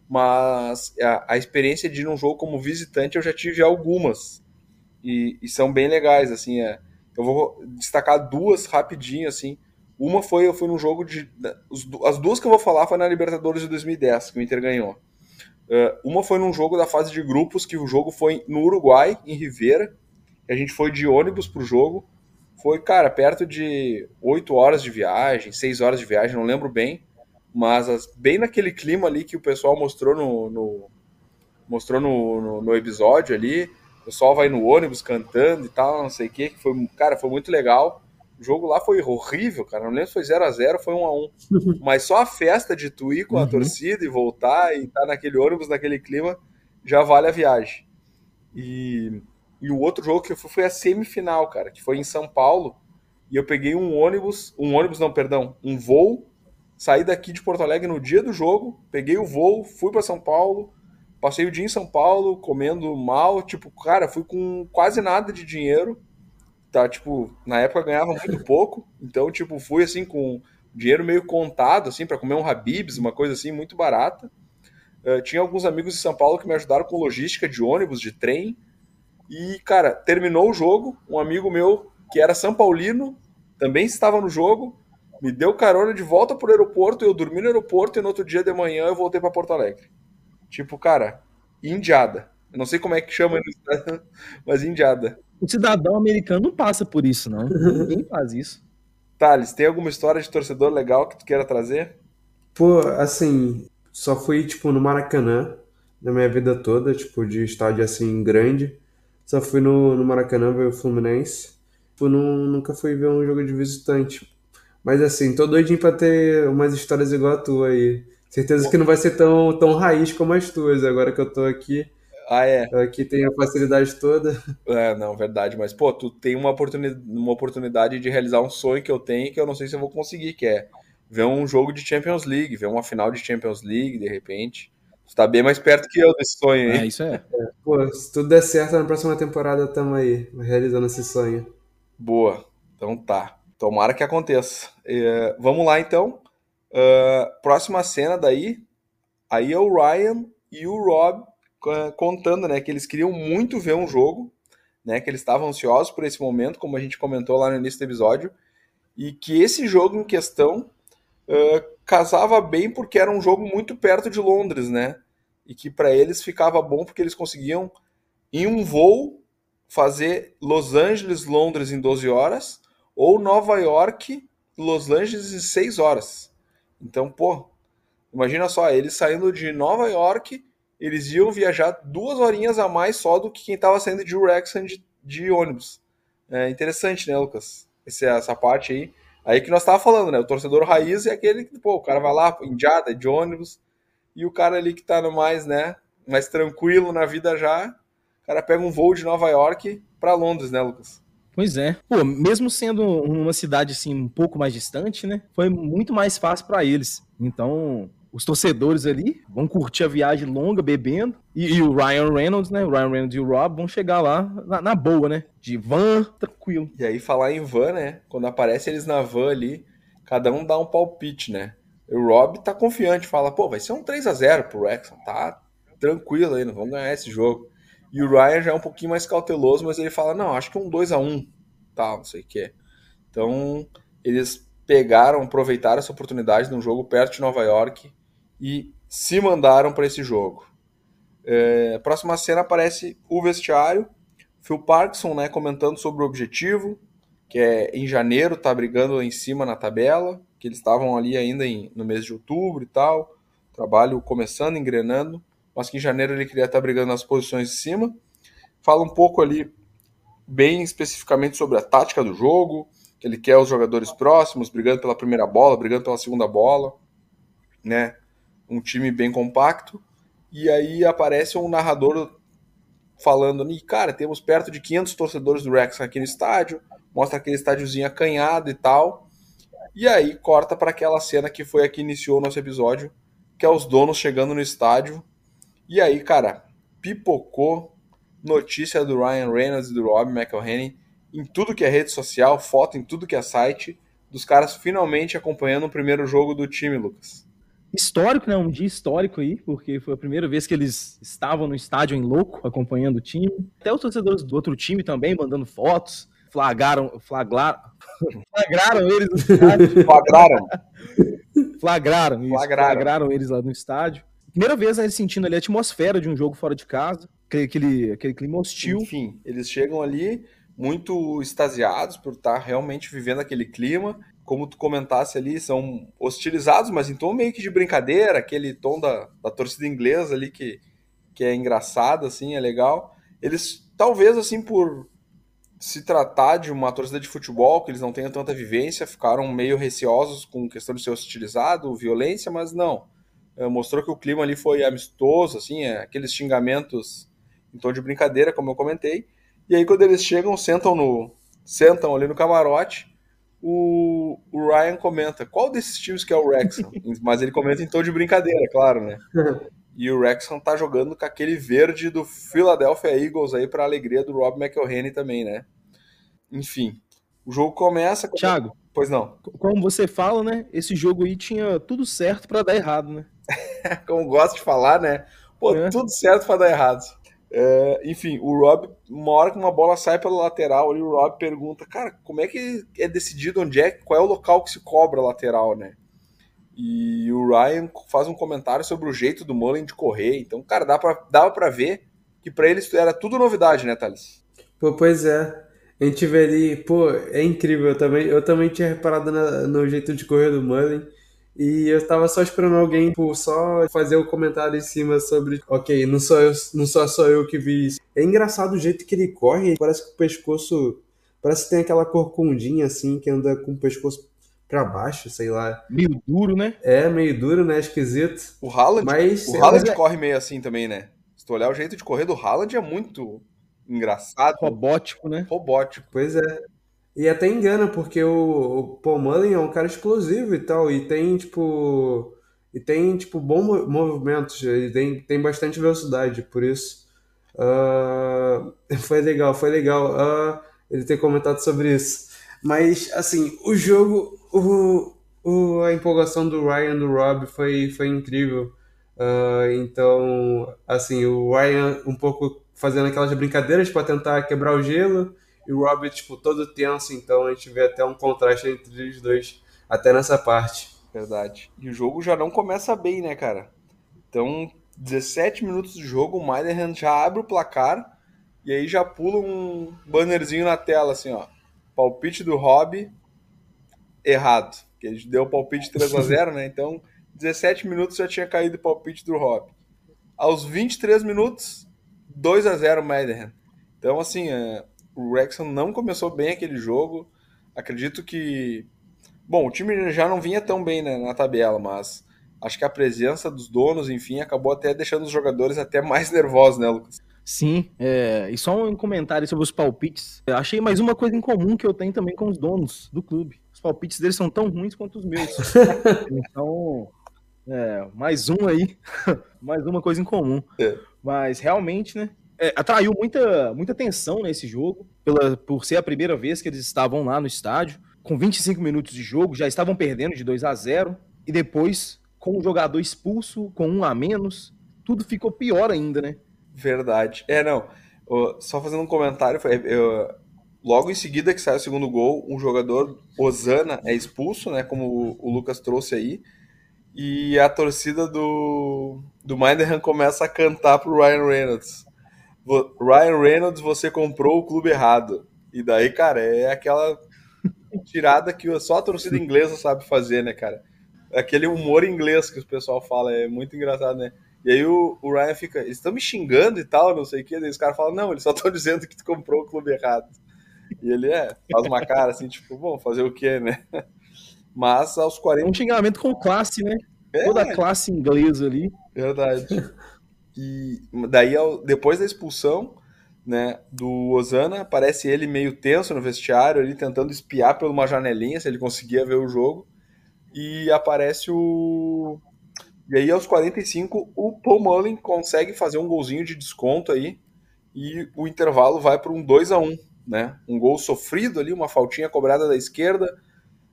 Mas a, a, experiência de ir num jogo como visitante eu já tive algumas. E, e são bem legais assim é, eu vou destacar duas rapidinho assim. Uma foi eu fui num jogo de as duas que eu vou falar foi na Libertadores de 2010 que o Inter ganhou uma foi num jogo da fase de grupos que o jogo foi no Uruguai em Rivera a gente foi de ônibus pro jogo foi cara perto de oito horas de viagem seis horas de viagem não lembro bem mas as, bem naquele clima ali que o pessoal mostrou no, no mostrou no, no, no, episódio ali, o pessoal vai no ônibus cantando e tal, não sei o que, foi, cara, foi muito legal. O jogo lá foi horrível, cara, não lembro se foi 0 a 0 foi 1 a 1 mas só a festa de tu ir com a uhum. torcida e voltar e estar tá naquele ônibus, naquele clima, já vale a viagem. E, e o outro jogo que eu fui foi a semifinal, cara, que foi em São Paulo, e eu peguei um ônibus, um ônibus não, perdão, um voo Saí daqui de Porto Alegre no dia do jogo, peguei o voo, fui para São Paulo, passei o dia em São Paulo comendo mal, tipo, cara, fui com quase nada de dinheiro, tá? Tipo, na época ganhava muito pouco, então, tipo, fui assim com dinheiro meio contado, assim, para comer um Habibs, uma coisa assim, muito barata. Uh, tinha alguns amigos de São Paulo que me ajudaram com logística de ônibus, de trem. E, cara, terminou o jogo, um amigo meu que era São Paulino também estava no jogo me deu carona de volta pro aeroporto, eu dormi no aeroporto e no outro dia de manhã eu voltei para Porto Alegre. Tipo, cara, indiada. Eu não sei como é que chama mas indiada. O cidadão americano não passa por isso, não. Ninguém faz isso. Thales, tem alguma história de torcedor legal que tu queira trazer? Pô, assim, só fui, tipo, no Maracanã na minha vida toda, tipo, de estádio assim grande. Só fui no, no Maracanã ver o Fluminense. Tipo, não, nunca fui ver um jogo de visitante. Mas assim, tô doidinho pra ter umas histórias igual a tua aí. Certeza que não vai ser tão, tão raiz como as tuas, agora que eu tô aqui. Ah, é. Aqui tem a facilidade toda. É, não, verdade. Mas, pô, tu tem uma oportunidade, uma oportunidade de realizar um sonho que eu tenho que eu não sei se eu vou conseguir, que é ver um jogo de Champions League, ver uma final de Champions League, de repente. Tu tá bem mais perto que eu desse sonho aí. É, isso é. É, pô, se tudo der certo, na próxima temporada tamo aí, realizando esse sonho. Boa. Então tá. Tomara que aconteça. É, vamos lá, então. Uh, próxima cena daí. Aí é o Ryan e o Rob contando, né, que eles queriam muito ver um jogo, né, que eles estavam ansiosos por esse momento, como a gente comentou lá no início do episódio, e que esse jogo em questão uh, casava bem porque era um jogo muito perto de Londres, né, e que para eles ficava bom porque eles conseguiam em um voo fazer Los Angeles, Londres em 12 horas, ou Nova York, Los Angeles em 6 horas. Então, pô, imagina só, eles saindo de Nova York, eles iam viajar duas horinhas a mais só do que quem estava saindo de Wrexham de, de, ônibus. É interessante, né, Lucas? Essa, essa parte aí. Aí que nós tava falando, né? O torcedor raiz é aquele que, pô, o cara vai lá, indiada, de ônibus, e o cara ali que tá no mais, né, mais tranquilo na vida já, o cara pega um voo de Nova York para Londres, né, Lucas? Pois é. Pô, mesmo sendo uma cidade assim um pouco mais distante, né? Foi muito mais fácil para eles. Então, os torcedores ali vão curtir a viagem longa bebendo e, e, o Ryan Reynolds, né? O Ryan Reynolds e o Rob vão chegar lá na, na, boa, né? De van, tranquilo. E aí falar em van, né? Quando aparece eles na van ali, cada um dá um palpite, né? O Rob tá confiante, fala, pô, vai ser um 3 a 0 pro Wrexham, tá tranquilo aí, não vamos ganhar esse jogo. E o Ryan já é um pouquinho mais cauteloso, mas ele fala: não, acho que um 2 a 1 tal, não sei o que. Então, eles pegaram, aproveitaram essa oportunidade de um jogo perto de Nova York e se mandaram para esse jogo. É, próxima cena aparece o vestiário, Phil Parkinson né, comentando sobre o objetivo, que é em janeiro, tá brigando em cima na tabela, que eles estavam ali ainda em, no mês de outubro e tal, trabalho começando, engrenando mas que em janeiro ele queria estar brigando nas posições de cima. Fala um pouco ali, bem especificamente, sobre a tática do jogo, que ele quer os jogadores próximos, brigando pela primeira bola, brigando pela segunda bola, né? Um time bem compacto. E aí aparece um narrador falando ali, cara, temos perto de 500 torcedores do Rex aqui no estádio, mostra aquele estádiozinho acanhado e tal. E aí corta para aquela cena que foi a que iniciou o nosso episódio, que é os donos chegando no estádio e aí, cara, pipocou notícia do Ryan Reynolds e do Rob McElhenney em tudo que é rede social, foto em tudo que é site, dos caras finalmente acompanhando o primeiro jogo do time, Lucas. Histórico, né? Um dia histórico aí, porque foi a primeira vez que eles estavam no estádio em louco, acompanhando o time. Até os torcedores do outro time também mandando fotos, flagraram, flagraram, flagraram eles no estádio. Flagraram. Flagraram, isso, flagraram. flagraram eles lá no estádio primeira vez né, sentindo ali a atmosfera de um jogo fora de casa, aquele, aquele clima hostil. Enfim, eles chegam ali muito extasiados por estar realmente vivendo aquele clima. Como tu comentasse ali, são hostilizados, mas em tom meio que de brincadeira, aquele tom da, da torcida inglesa ali que, que é engraçado, assim, é legal. Eles, talvez, assim, por se tratar de uma torcida de futebol, que eles não tenham tanta vivência, ficaram meio receosos com questão de ser hostilizado, violência, mas não é, mostrou que o clima ali foi amistoso, assim, é, aqueles xingamentos em tom de brincadeira, como eu comentei. E aí quando eles chegam, sentam no sentam ali no camarote, o, o Ryan comenta qual desses times que é o Wrexham, mas ele comenta em tom de brincadeira, claro, né? E o Wrexham tá jogando com aquele verde do Philadelphia Eagles aí para alegria do Rob McElhenney também, né? Enfim, o jogo começa. Thiago, pois não. Como você fala, né? Esse jogo aí tinha tudo certo para dar errado, né? como gosto de falar, né? Pô, é. tudo certo para dar errado. É, enfim, o Rob, uma hora que uma bola sai pela lateral, ali, o Rob pergunta, cara, como é que é decidido onde é, qual é o local que se cobra a lateral, né? E o Ryan faz um comentário sobre o jeito do Mullen de correr. Então, cara, dá pra, dava para ver que para eles era tudo novidade, né, Thales? Pô, pois é. A gente vê ali, pô, é incrível. Eu também, eu também tinha reparado na, no jeito de correr do Mullen. E eu tava só esperando alguém por só fazer o um comentário em cima sobre, ok, não sou eu, não sou só eu que vi isso. É engraçado o jeito que ele corre, parece que o pescoço parece que tem aquela corcundinha assim que anda com o pescoço para baixo, sei lá. Meio duro, né? É, meio duro, né? Esquisito. O Haaland, Mas, o sei Haaland lá, corre meio assim também, né? Se tu olhar o jeito de correr do Haaland é muito engraçado, Robótico, né? robótico. Pois é. E até engana, porque o, o Paul Mullen é um cara explosivo e tal, e tem, tipo. E tem, tipo, bons mo- movimentos, ele tem, tem bastante velocidade, por isso. ah, foi legal, foi legal ah, ele ter comentado sobre isso. Mas, assim, o jogo, o, o, a empolgação do Ryan do Rob foi, foi incrível. Ah, então, assim, o Ryan um pouco fazendo aquelas brincadeiras para tentar quebrar o gelo, e o Rob, tipo, todo tenso, então a gente vê até um contraste entre os dois, até nessa parte. Verdade. E o jogo já não começa bem, né, cara? Então, 17 minutos de jogo, o Maidenham já abre o placar e aí já pula um bannerzinho na tela, assim, ó. Palpite do Rob, errado. Que a gente deu o palpite 3 a 0 né? Então, 17 minutos já tinha caído o palpite do Rob. Aos 23 minutos, 2 a 0 o Maidenham. Então, assim, é, o Wrexham não começou bem aquele jogo. Acredito que Bom, o time já não vinha tão bem né, na tabela, mas acho que a presença dos donos, enfim, acabou até deixando os jogadores até mais nervosos, né, Lucas? Sim, é, e só um comentário sobre os palpites. Eu achei mais uma coisa em comum que eu tenho também com os donos do clube. Os palpites deles são tão ruins quanto os meus. então, é, mais um aí, mais uma coisa em comum. É. Mas realmente, né? É, atraiu muita, muita atenção nesse jogo, pela, por ser a primeira vez que eles estavam lá no estádio. Com 25 minutos de jogo, já estavam perdendo de 2 a 0 e depois, com o jogador expulso, com um a menos, tudo ficou pior ainda, né? Verdade. É, não. Só fazendo um comentário, foi, eu- logo em seguida que sai o segundo gol, um jogador, Osana, é expulso, né? Como o, o Lucas trouxe aí. E a torcida do, do Minderham começa a cantar pro Ryan Reynolds. Ryan Reynolds, você comprou o clube errado. E daí, cara, é aquela tirada que só a torcida inglesa sabe fazer, né, cara? Aquele humor inglês que o pessoal fala, é muito engraçado, né? E aí o, o Ryan fica, eles estão me xingando e tal, não sei o quê. Daí os caras falam, não, eles só estão dizendo que tu comprou o clube errado. E ele é, faz uma cara assim, tipo, bom, fazer o quê, né? Mas aos É 40. um xingamento com classe, né? É, Toda a classe inglesa ali. Verdade. E daí, depois da expulsão, né, do Osana, aparece ele meio tenso no vestiário, ali tentando espiar por uma janelinha se ele conseguia ver o jogo. E aparece o. E aí, aos 45, o Paul Mullen consegue fazer um golzinho de desconto aí. E o intervalo vai para um 2 a 1 né? Um gol sofrido ali, uma faltinha cobrada da esquerda,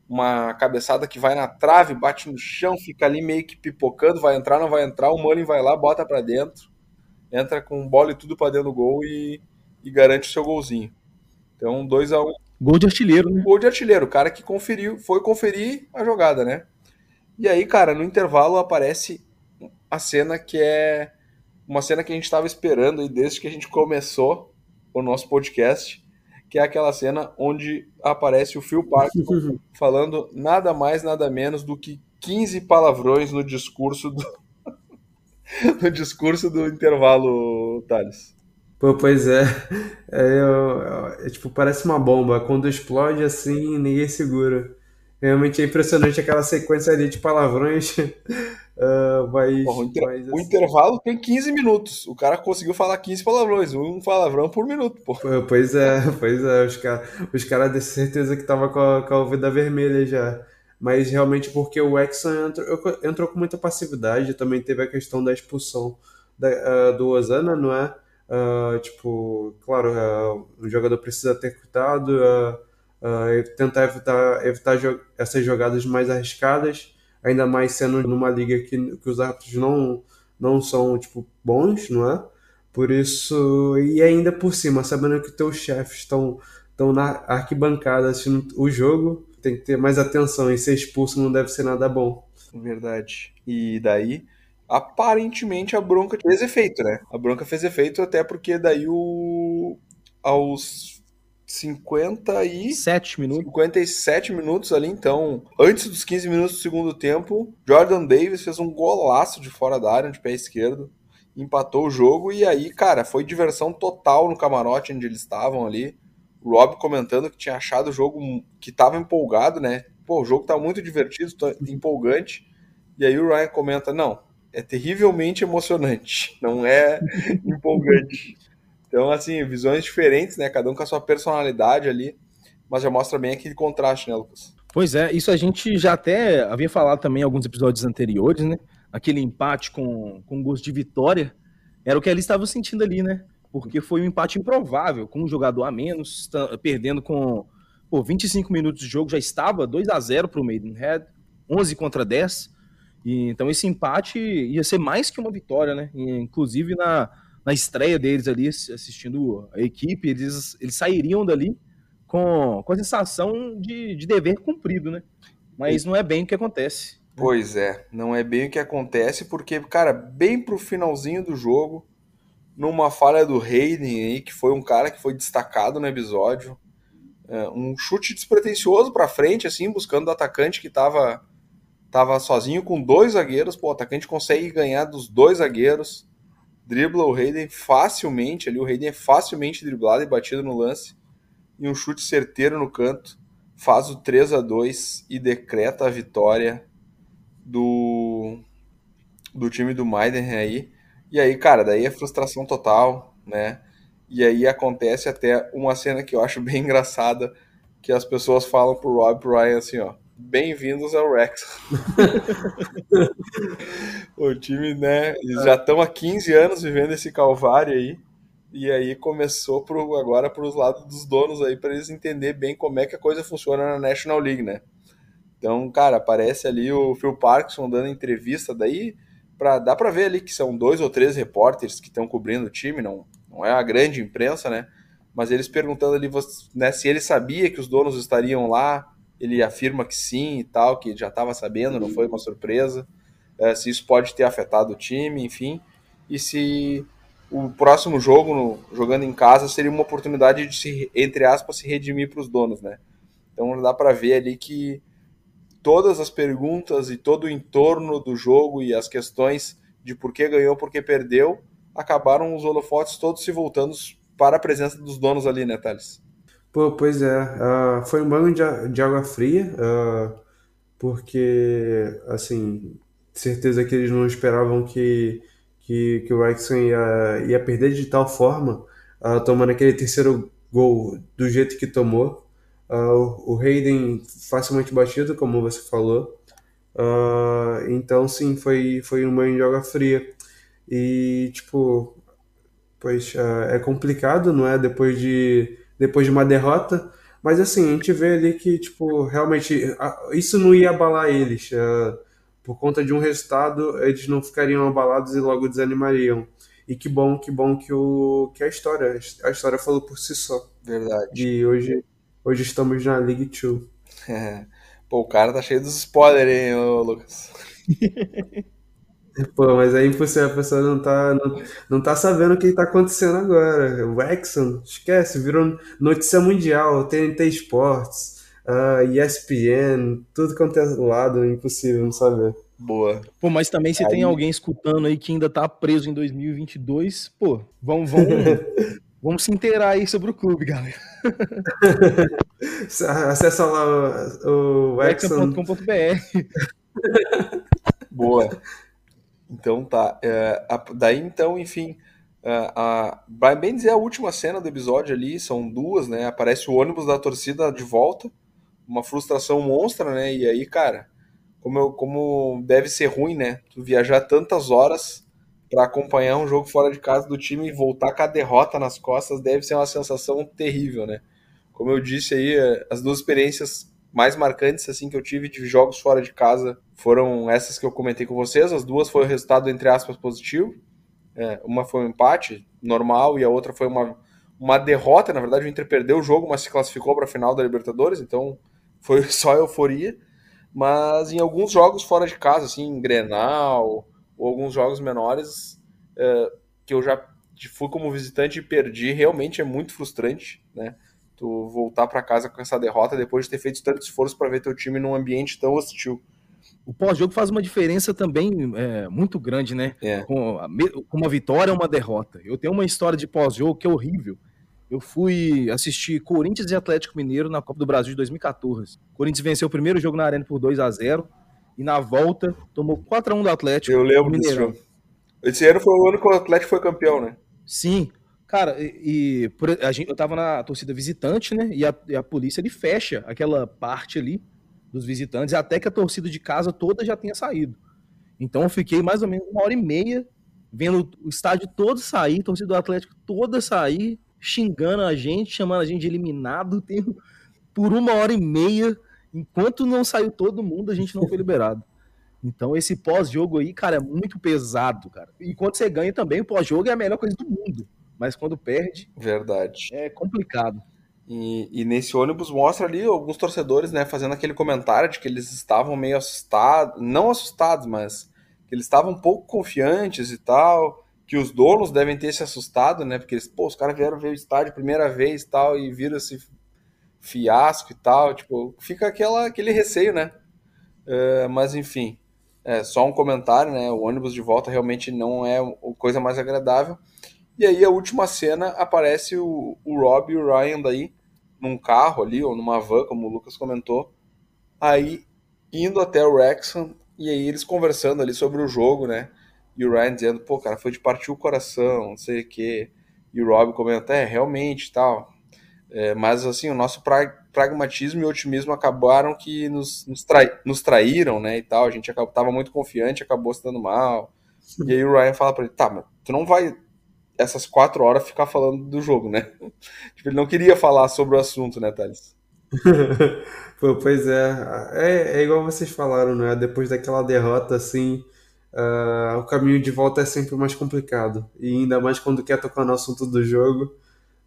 uma cabeçada que vai na trave, bate no chão, fica ali meio que pipocando, vai entrar, não vai entrar, o Mullen vai lá, bota pra dentro, entra com bola e tudo pra dentro do gol e, e garante o seu golzinho. Então, 2 a 1 Gol de artilheiro, né? gol de artilheiro, o cara que conferiu, foi conferir a jogada, né? E aí, cara, no intervalo aparece a cena que é uma cena que a gente estava esperando aí desde que a gente começou o nosso podcast, que é aquela cena onde aparece o Phil Parker falando nada mais, nada menos do que 15 palavrões no discurso do no discurso do intervalo, Thales. Pô, pois é. É, eu- é, tipo, parece uma bomba. Quando explode assim, ninguém segura. Realmente é impressionante aquela sequência ali de palavrões. Ah, mas, Porra, o, inter- mas, o assim, intervalo tem 15 minutos. O cara conseguiu falar 15 palavrões, um palavrão por minuto, pô. pois é, pois é. Os caras os cara de certeza que tava com a, com a ouvida vermelha já. Mas realmente porque o Exxon entrou, entrou com muita passividade. Também teve a questão da expulsão da- ah, do Osana, não é? Ah, tipo, claro, ah, o jogador precisa ter cuidado, e tentar evitar, evitar jo- essas jogadas mais arriscadas, ainda mais sendo numa liga que, que os árbitros não, não são, tipo, bons, não é? Por isso, e ainda por cima, sabendo que teus chefes estão estão na arquibancada assistindo o jogo, tem que ter mais atenção, e ser expulso não deve ser nada bom. Verdade. E daí, aparentemente, a bronca fez efeito, né? A bronca fez efeito até porque daí o. Aos 50 e. Sete minutos. 57 minutos ali, então, antes dos 15 minutos do segundo tempo, Jordan Davis fez um golaço de fora da área, de pé esquerdo, empatou o jogo e aí, cara, foi diversão total no camarote onde eles estavam ali. O Rob comentando que tinha achado o jogo que estava empolgado, né? pô, o jogo tá muito divertido, tá empolgante. E aí o Ryan comenta, não, é terrivelmente emocionante, não é empolgante. Então, assim, visões diferentes, né? Cada um com a sua personalidade ali, mas já mostra bem aquele contraste, né, Lucas? Pois é, isso a gente já até havia falado também em alguns episódios anteriores, né? Aquele empate com, com gosto de vitória, era o que eles estavam sentindo ali, né? Porque foi um empate improvável, com um jogador a menos, perdendo com pô, 25 minutos de jogo, já estava 2 a 0 para o Maidenhead, 11 contra 10. E, então esse empate ia ser mais que uma vitória, né? Inclusive na, na estreia deles ali, assistindo a equipe, eles, eles sairiam dali com, com a sensação de, de dever cumprido, né? Mas não é bem o que acontece. Pois é, não é bem o que acontece, porque, cara, bem pro finalzinho do jogo, numa falha do Hayden aí, que foi um cara que foi destacado no episódio, é, um chute despretensioso para frente, assim, buscando o atacante que tava, tava sozinho com dois zagueiros, pô, o atacante consegue ganhar dos dois zagueiros, dribla o Hayden facilmente ali, o Hayden é facilmente driblado e batido no lance, e um chute certeiro no canto, faz o 3 a 2 e decreta a vitória do, do time do Maiden aí. E aí, cara, daí é frustração total, né? E aí acontece até uma cena que eu acho bem engraçada, que as pessoas falam pro Rob Ryan assim, ó, bem-vindos ao Rex. o time, né, eles já estão há 15 anos vivendo esse calvário aí, e aí começou pro, agora para os lados dos donos aí, para eles entender bem como é que a coisa funciona na National League, né? Então, cara, aparece ali o Phil Parkinson dando entrevista, daí pra, dá para ver ali que são dois ou três repórteres que estão cobrindo o time, não, não é a grande imprensa, né? Mas eles perguntando ali né, se ele sabia que os donos estariam lá, ele afirma que sim e tal, que já estava sabendo, não foi uma surpresa, é, se isso pode ter afetado o time, enfim, e se o próximo jogo, no, jogando em casa, seria uma oportunidade de se, entre aspas, se redimir para os donos, né? Então dá para ver ali que todas as perguntas e todo o entorno do jogo e as questões de por que ganhou, por que perdeu, acabaram os holofotes todos se voltando para a presença dos donos ali, né, Thales? Pô, pois é, uh, foi um banho de, de água fria, uh, porque, assim, certeza que eles não esperavam que, que, que o Wrexham ia, ia perder de tal forma, uh, tomando aquele terceiro gol do jeito que tomou. O Hayden facilmente batido, como você falou. Então, sim, foi, foi um banho de água fria. E, tipo, pois é complicado, não é? Depois de, depois de uma derrota. Mas, assim, a gente vê ali que, tipo, realmente isso não ia abalar eles. por conta de um resultado, eles não ficariam abalados e logo desanimariam. E que bom, que bom que, o, que a história, a história falou por si só. Verdade. E hoje Hoje estamos na League 2. É. Pô, o cara tá cheio dos spoilers, hein, ô, Lucas. Pô, mas é impossível, a pessoa não tá, não, não tá sabendo o que tá acontecendo agora. O Exxon, esquece, virou notícia mundial, TNT Sports, uh, ESPN, tudo quanto é lado, impossível não saber. Boa. Pô, mas também se aí... tem alguém escutando aí que ainda tá preso em 2022, pô, vamos, vamos, Vamos se inteirar aí sobre o clube, galera. Acessa lá o, o Exxon.com.br. Boa. Então tá. É, a, daí então, enfim. É, a, bem dizer a última cena do episódio ali, são duas, né? Aparece o ônibus da torcida de volta. Uma frustração monstra, né? E aí, cara, como, eu, como deve ser ruim, né? Tu viajar tantas horas para acompanhar um jogo fora de casa do time e voltar com a derrota nas costas deve ser uma sensação terrível, né? Como eu disse aí, é, as duas experiências mais marcantes assim que eu tive de jogos fora de casa foram essas que eu comentei com vocês. As duas foi o resultado entre aspas positivo. É, uma foi um empate normal e a outra foi uma, uma derrota. Na verdade, o Inter perdeu o jogo, mas se classificou para a final da Libertadores. Então foi só euforia. Mas em alguns jogos fora de casa, assim, em Grenal, ou alguns jogos menores uh, que eu já fui como visitante e perdi, realmente é muito frustrante, né? Tu voltar para casa com essa derrota depois de ter feito tanto esforço para ver teu time num ambiente tão hostil. O pós-jogo faz uma diferença também é, muito grande, né? É. Com, com uma vitória ou uma derrota. Eu tenho uma história de pós-jogo que é horrível. Eu fui assistir Corinthians e Atlético Mineiro na Copa do Brasil de 2014. O Corinthians venceu o primeiro jogo na Arena por 2 a 0 e na volta tomou 4 a 1 do Atlético. Eu lembro desse jogo. Esse ano foi o ano que o Atlético foi campeão, né? Sim. Cara, e, e a gente, eu tava na torcida visitante, né? E a, e a polícia ele fecha aquela parte ali dos visitantes, até que a torcida de casa toda já tenha saído. Então eu fiquei mais ou menos uma hora e meia vendo o estádio todo sair, torcida do Atlético toda sair, xingando a gente, chamando a gente de eliminado, por uma hora e meia, enquanto não saiu todo mundo, a gente não foi liberado. Então esse pós-jogo aí, cara, é muito pesado, cara. E quando você ganha também, o pós-jogo é a melhor coisa do mundo. Mas quando perde, verdade, é complicado. E, e, nesse ônibus mostra ali alguns torcedores, né, fazendo aquele comentário de que eles estavam meio assustados, não assustados, mas que eles estavam um pouco confiantes e tal, que os donos devem ter se assustado, né, porque eles, pô, os caras vieram ver o estádio primeira vez e tal, e viram esse fiasco e tal, tipo, fica aquela, aquele receio, né, uh, mas enfim, é só um comentário, né, o ônibus de volta realmente não é coisa mais agradável, e aí a última cena aparece o, o Rob e o Ryan daí, num carro ali, ou numa van, como o Lucas comentou, aí indo até o Wrexham, e aí eles conversando ali sobre o jogo, né? E o Ryan dizendo, pô, cara, foi de partir o coração, não sei o quê. E o Rob comenta, é, realmente, tal. É, mas, assim, o nosso pra pragmatismo e otimismo acabaram que nos, nos, trai nos traíram, né, e tal. A gente acabou, tava muito confiante, acabou se dando mal. E aí o Ryan fala pra ele, tá, mas tu não vai essas quatro horas ficar falando do jogo, né? tipo, ele não queria falar sobre o assunto, né, Thales? Pois é. é. É igual vocês falaram, né? Depois daquela derrota, assim, uh, o caminho de volta é sempre mais complicado. E ainda mais quando quer tocar no assunto do jogo,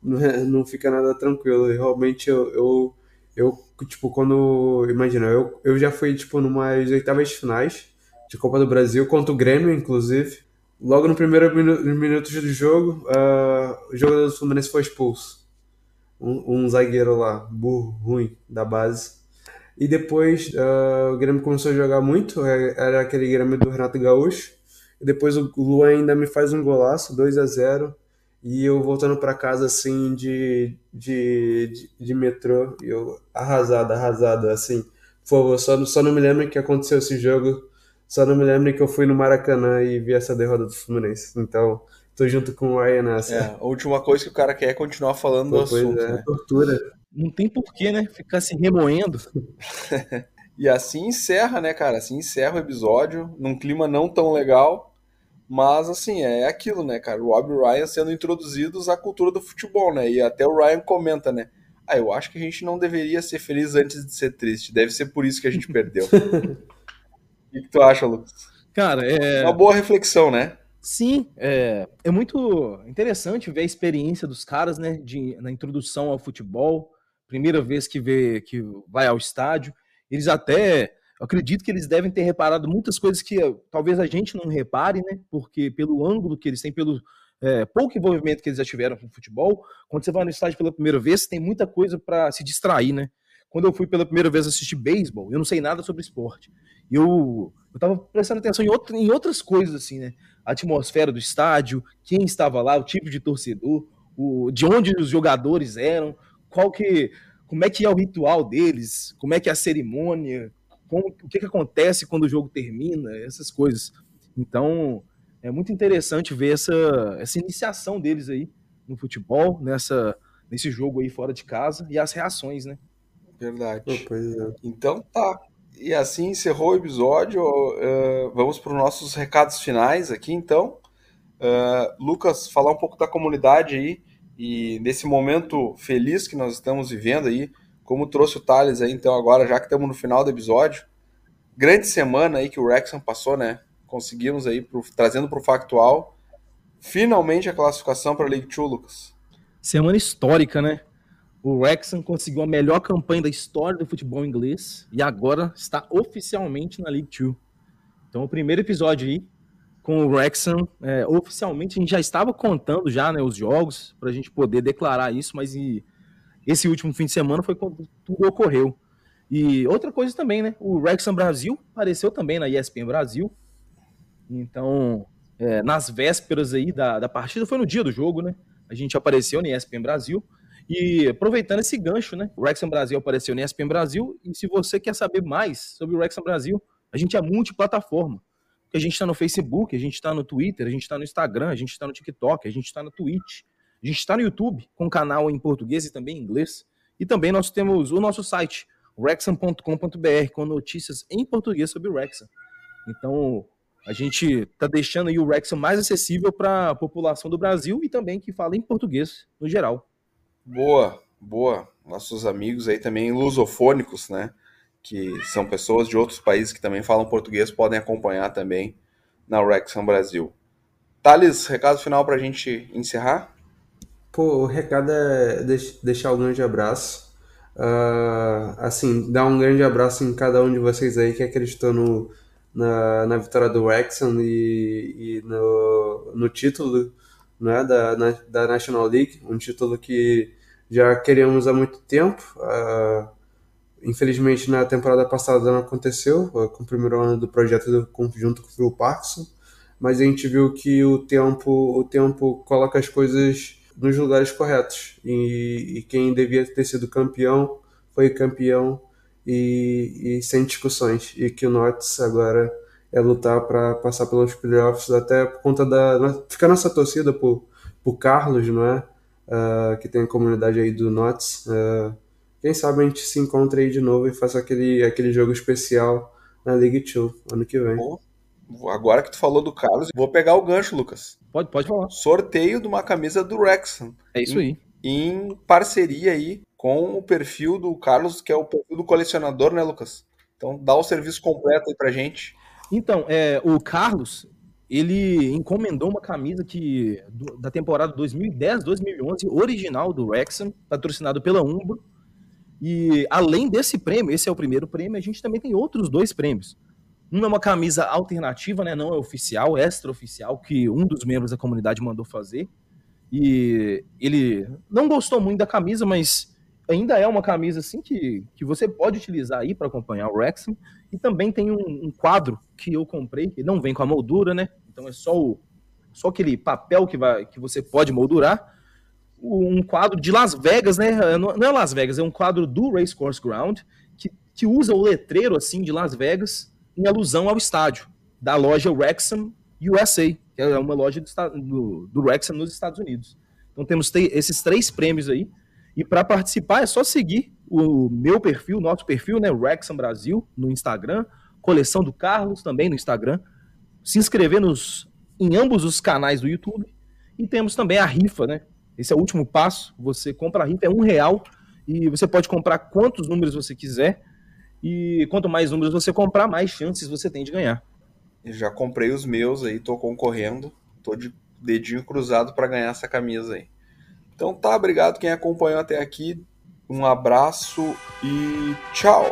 não, é, não fica nada tranquilo. E realmente eu, eu, eu, tipo, quando. Imagina, eu, eu já fui, tipo, numas oitavas finais de Copa do Brasil, contra o Grêmio, inclusive. Logo no primeiro minuto, minutos do jogo, uh, o jogador do Fluminense foi expulso. Um, um, zagueiro lá, burro, ruim, da base. E depois uh, o Grêmio começou a jogar muito, é, era aquele Grêmio do Renato Gaúcho. E depois o Luan ainda me faz um golaço, 2 a 0 E eu voltando para casa assim de, de, de, de, metrô, eu arrasado, arrasado, assim. Por favor, só, só não me lembro que aconteceu esse jogo só não me lembro que eu fui no Maracanã e vi essa derrota do Fluminense. Então, tô junto com o Ryan nessa. É, a última coisa que o cara quer é continuar falando Pô, do assunto. É, né? tortura. Não tem porquê, né? Ficar se remoendo. e assim encerra, né, cara? Assim encerra o episódio, num clima não tão legal. Mas, assim, é aquilo, né, cara? O Rob e o Ryan sendo introduzidos à cultura do futebol, né? E até o Ryan comenta, né? Ah, eu acho que a gente não deveria ser feliz antes de ser triste. Deve ser por isso que a gente perdeu. O que, que tu acha, Lucas? Cara, é. Uma boa reflexão, né? Sim, é, é muito interessante ver a experiência dos caras, né, de, na introdução ao futebol, primeira vez que vê que vai ao estádio. Eles até, acredito que eles devem ter reparado muitas coisas que talvez a gente não repare, né, porque pelo ângulo que eles têm, pelo é, pouco envolvimento que eles já tiveram com o futebol, quando você vai no estádio pela primeira vez, tem muita coisa para se distrair, né? Quando eu fui pela primeira vez assistir beisebol, eu não sei nada sobre esporte. E eu, eu tava prestando atenção em, em outras coisas, assim, né? A atmosfera do estádio, quem estava lá, o tipo de torcedor, o, de onde os jogadores eram, qual que, como é que é o ritual deles, como é que é a cerimônia, como, o que, que acontece quando o jogo termina, essas coisas. Então, é muito interessante ver essa, essa iniciação deles aí no futebol, nessa, nesse jogo aí fora de casa e as reações, né? Verdade. Oh, é. Então tá. E assim encerrou o episódio. Uh, vamos para os nossos recados finais aqui, então. Uh, Lucas, falar um pouco da comunidade aí e nesse momento feliz que nós estamos vivendo aí, como trouxe o Thales aí, então agora, já que estamos no final do episódio, grande semana aí que o Wrexham passou, né? Conseguimos aí, pro, trazendo para o factual, finalmente a classificação para a League 2, Lucas. Semana histórica, né? O Wrexham conseguiu a melhor campanha da história do futebol inglês e agora está oficialmente na League Two. Então, o primeiro episódio aí com o Wrexham, é, oficialmente a gente já estava contando já né, os jogos para a gente poder declarar isso, mas e, esse último fim de semana foi quando tudo ocorreu. E outra coisa também, né? O Wrexham Brasil apareceu também na ESPN Brasil. Então, é, nas vésperas aí da, da partida, foi no dia do jogo, né? a gente apareceu no ESPN Brasil. E aproveitando esse gancho, né? O Wrexham Brasil apareceu no ESPN Brasil. E se você quer saber mais sobre o Wrexham Brasil, a gente é multiplataforma. A gente está no Facebook, a gente está no Twitter, a gente está no Instagram, a gente está no TikTok, a gente está no Twitch, a gente está no YouTube, com canal em português e também em inglês. E também nós temos o nosso site, rexam.com.br, com notícias em português sobre o Wrexham. Então, a gente está deixando aí o Wrexham mais acessível para a população do Brasil e também que fala em português no geral. Boa, boa. Nossos amigos aí também lusofônicos, né? Que são pessoas de outros países que também falam português, podem acompanhar também na Wrexham Brasil. Thales, recado final para a gente encerrar? Pô, o recado é deixar um grande abraço. Uh, assim, dar um grande abraço em cada um de vocês aí que acreditou no, na, na vitória do Wrexham e, e no, no título né, da, na, da National League, um título que já queríamos há muito tempo. Uh, infelizmente, na temporada passada não aconteceu, uh, com o primeiro ano do projeto do conjunto com o Phil Parkinson, mas a gente viu que o tempo, o tempo coloca as coisas nos lugares corretos e, e quem devia ter sido campeão foi campeão e, e sem discussões. E que o Nortes agora é lutar para passar pelos playoffs, até por conta da. Fica nossa torcida por, por Carlos, não é? Uh, que tem a comunidade aí do Nortes. Uh, quem sabe a gente se encontra aí de novo e faça aquele, aquele jogo especial na League 2 ano que vem. Agora que tu falou do Carlos, vou pegar o gancho, Lucas. Pode, pode falar. Sorteio de uma camisa do Wrexham. É isso aí. Em parceria aí com o perfil do Carlos, que é o perfil do colecionador, né, Lucas? Então dá o serviço completo aí pra gente. Então, é, o Carlos, ele encomendou uma camisa que do, da temporada 2010-2011, original do Wrexham, patrocinado pela Umbro. E além desse prêmio, esse é o primeiro prêmio, a gente também tem outros dois prêmios. Um é uma camisa alternativa, né, não é oficial, extra-oficial, que um dos membros da comunidade mandou fazer. E ele não gostou muito da camisa, mas ainda é uma camisa assim que, que você pode utilizar aí para acompanhar o Wrexham. E também tem um, um, quadro que eu comprei, que não vem com a moldura, né? Então é só o só aquele papel que, vai, que você pode moldurar. Um quadro de Las Vegas, né? Não é Las Vegas, é um quadro do Racecourse Ground, que, que usa o letreiro assim de Las Vegas em alusão ao estádio da loja Wrexham USA, que é uma loja do, do, do Wrexham nos Estados Unidos. Então temos esses três prêmios aí. E para participar é só seguir o meu perfil, nosso perfil, né, Wrexham Brasil, no Instagram, coleção do Carlos também no Instagram, se inscrever nos, em ambos os canais do YouTube e temos também a rifa, né? Esse é o último passo. Você compra a rifa, é um real e você pode comprar quantos números você quiser. E quanto mais números você comprar, mais chances você tem de ganhar. Eu já comprei os meus aí, tô concorrendo, tô de dedinho cruzado para ganhar essa camisa aí. Então tá, obrigado quem acompanhou até aqui. Um abraço e tchau!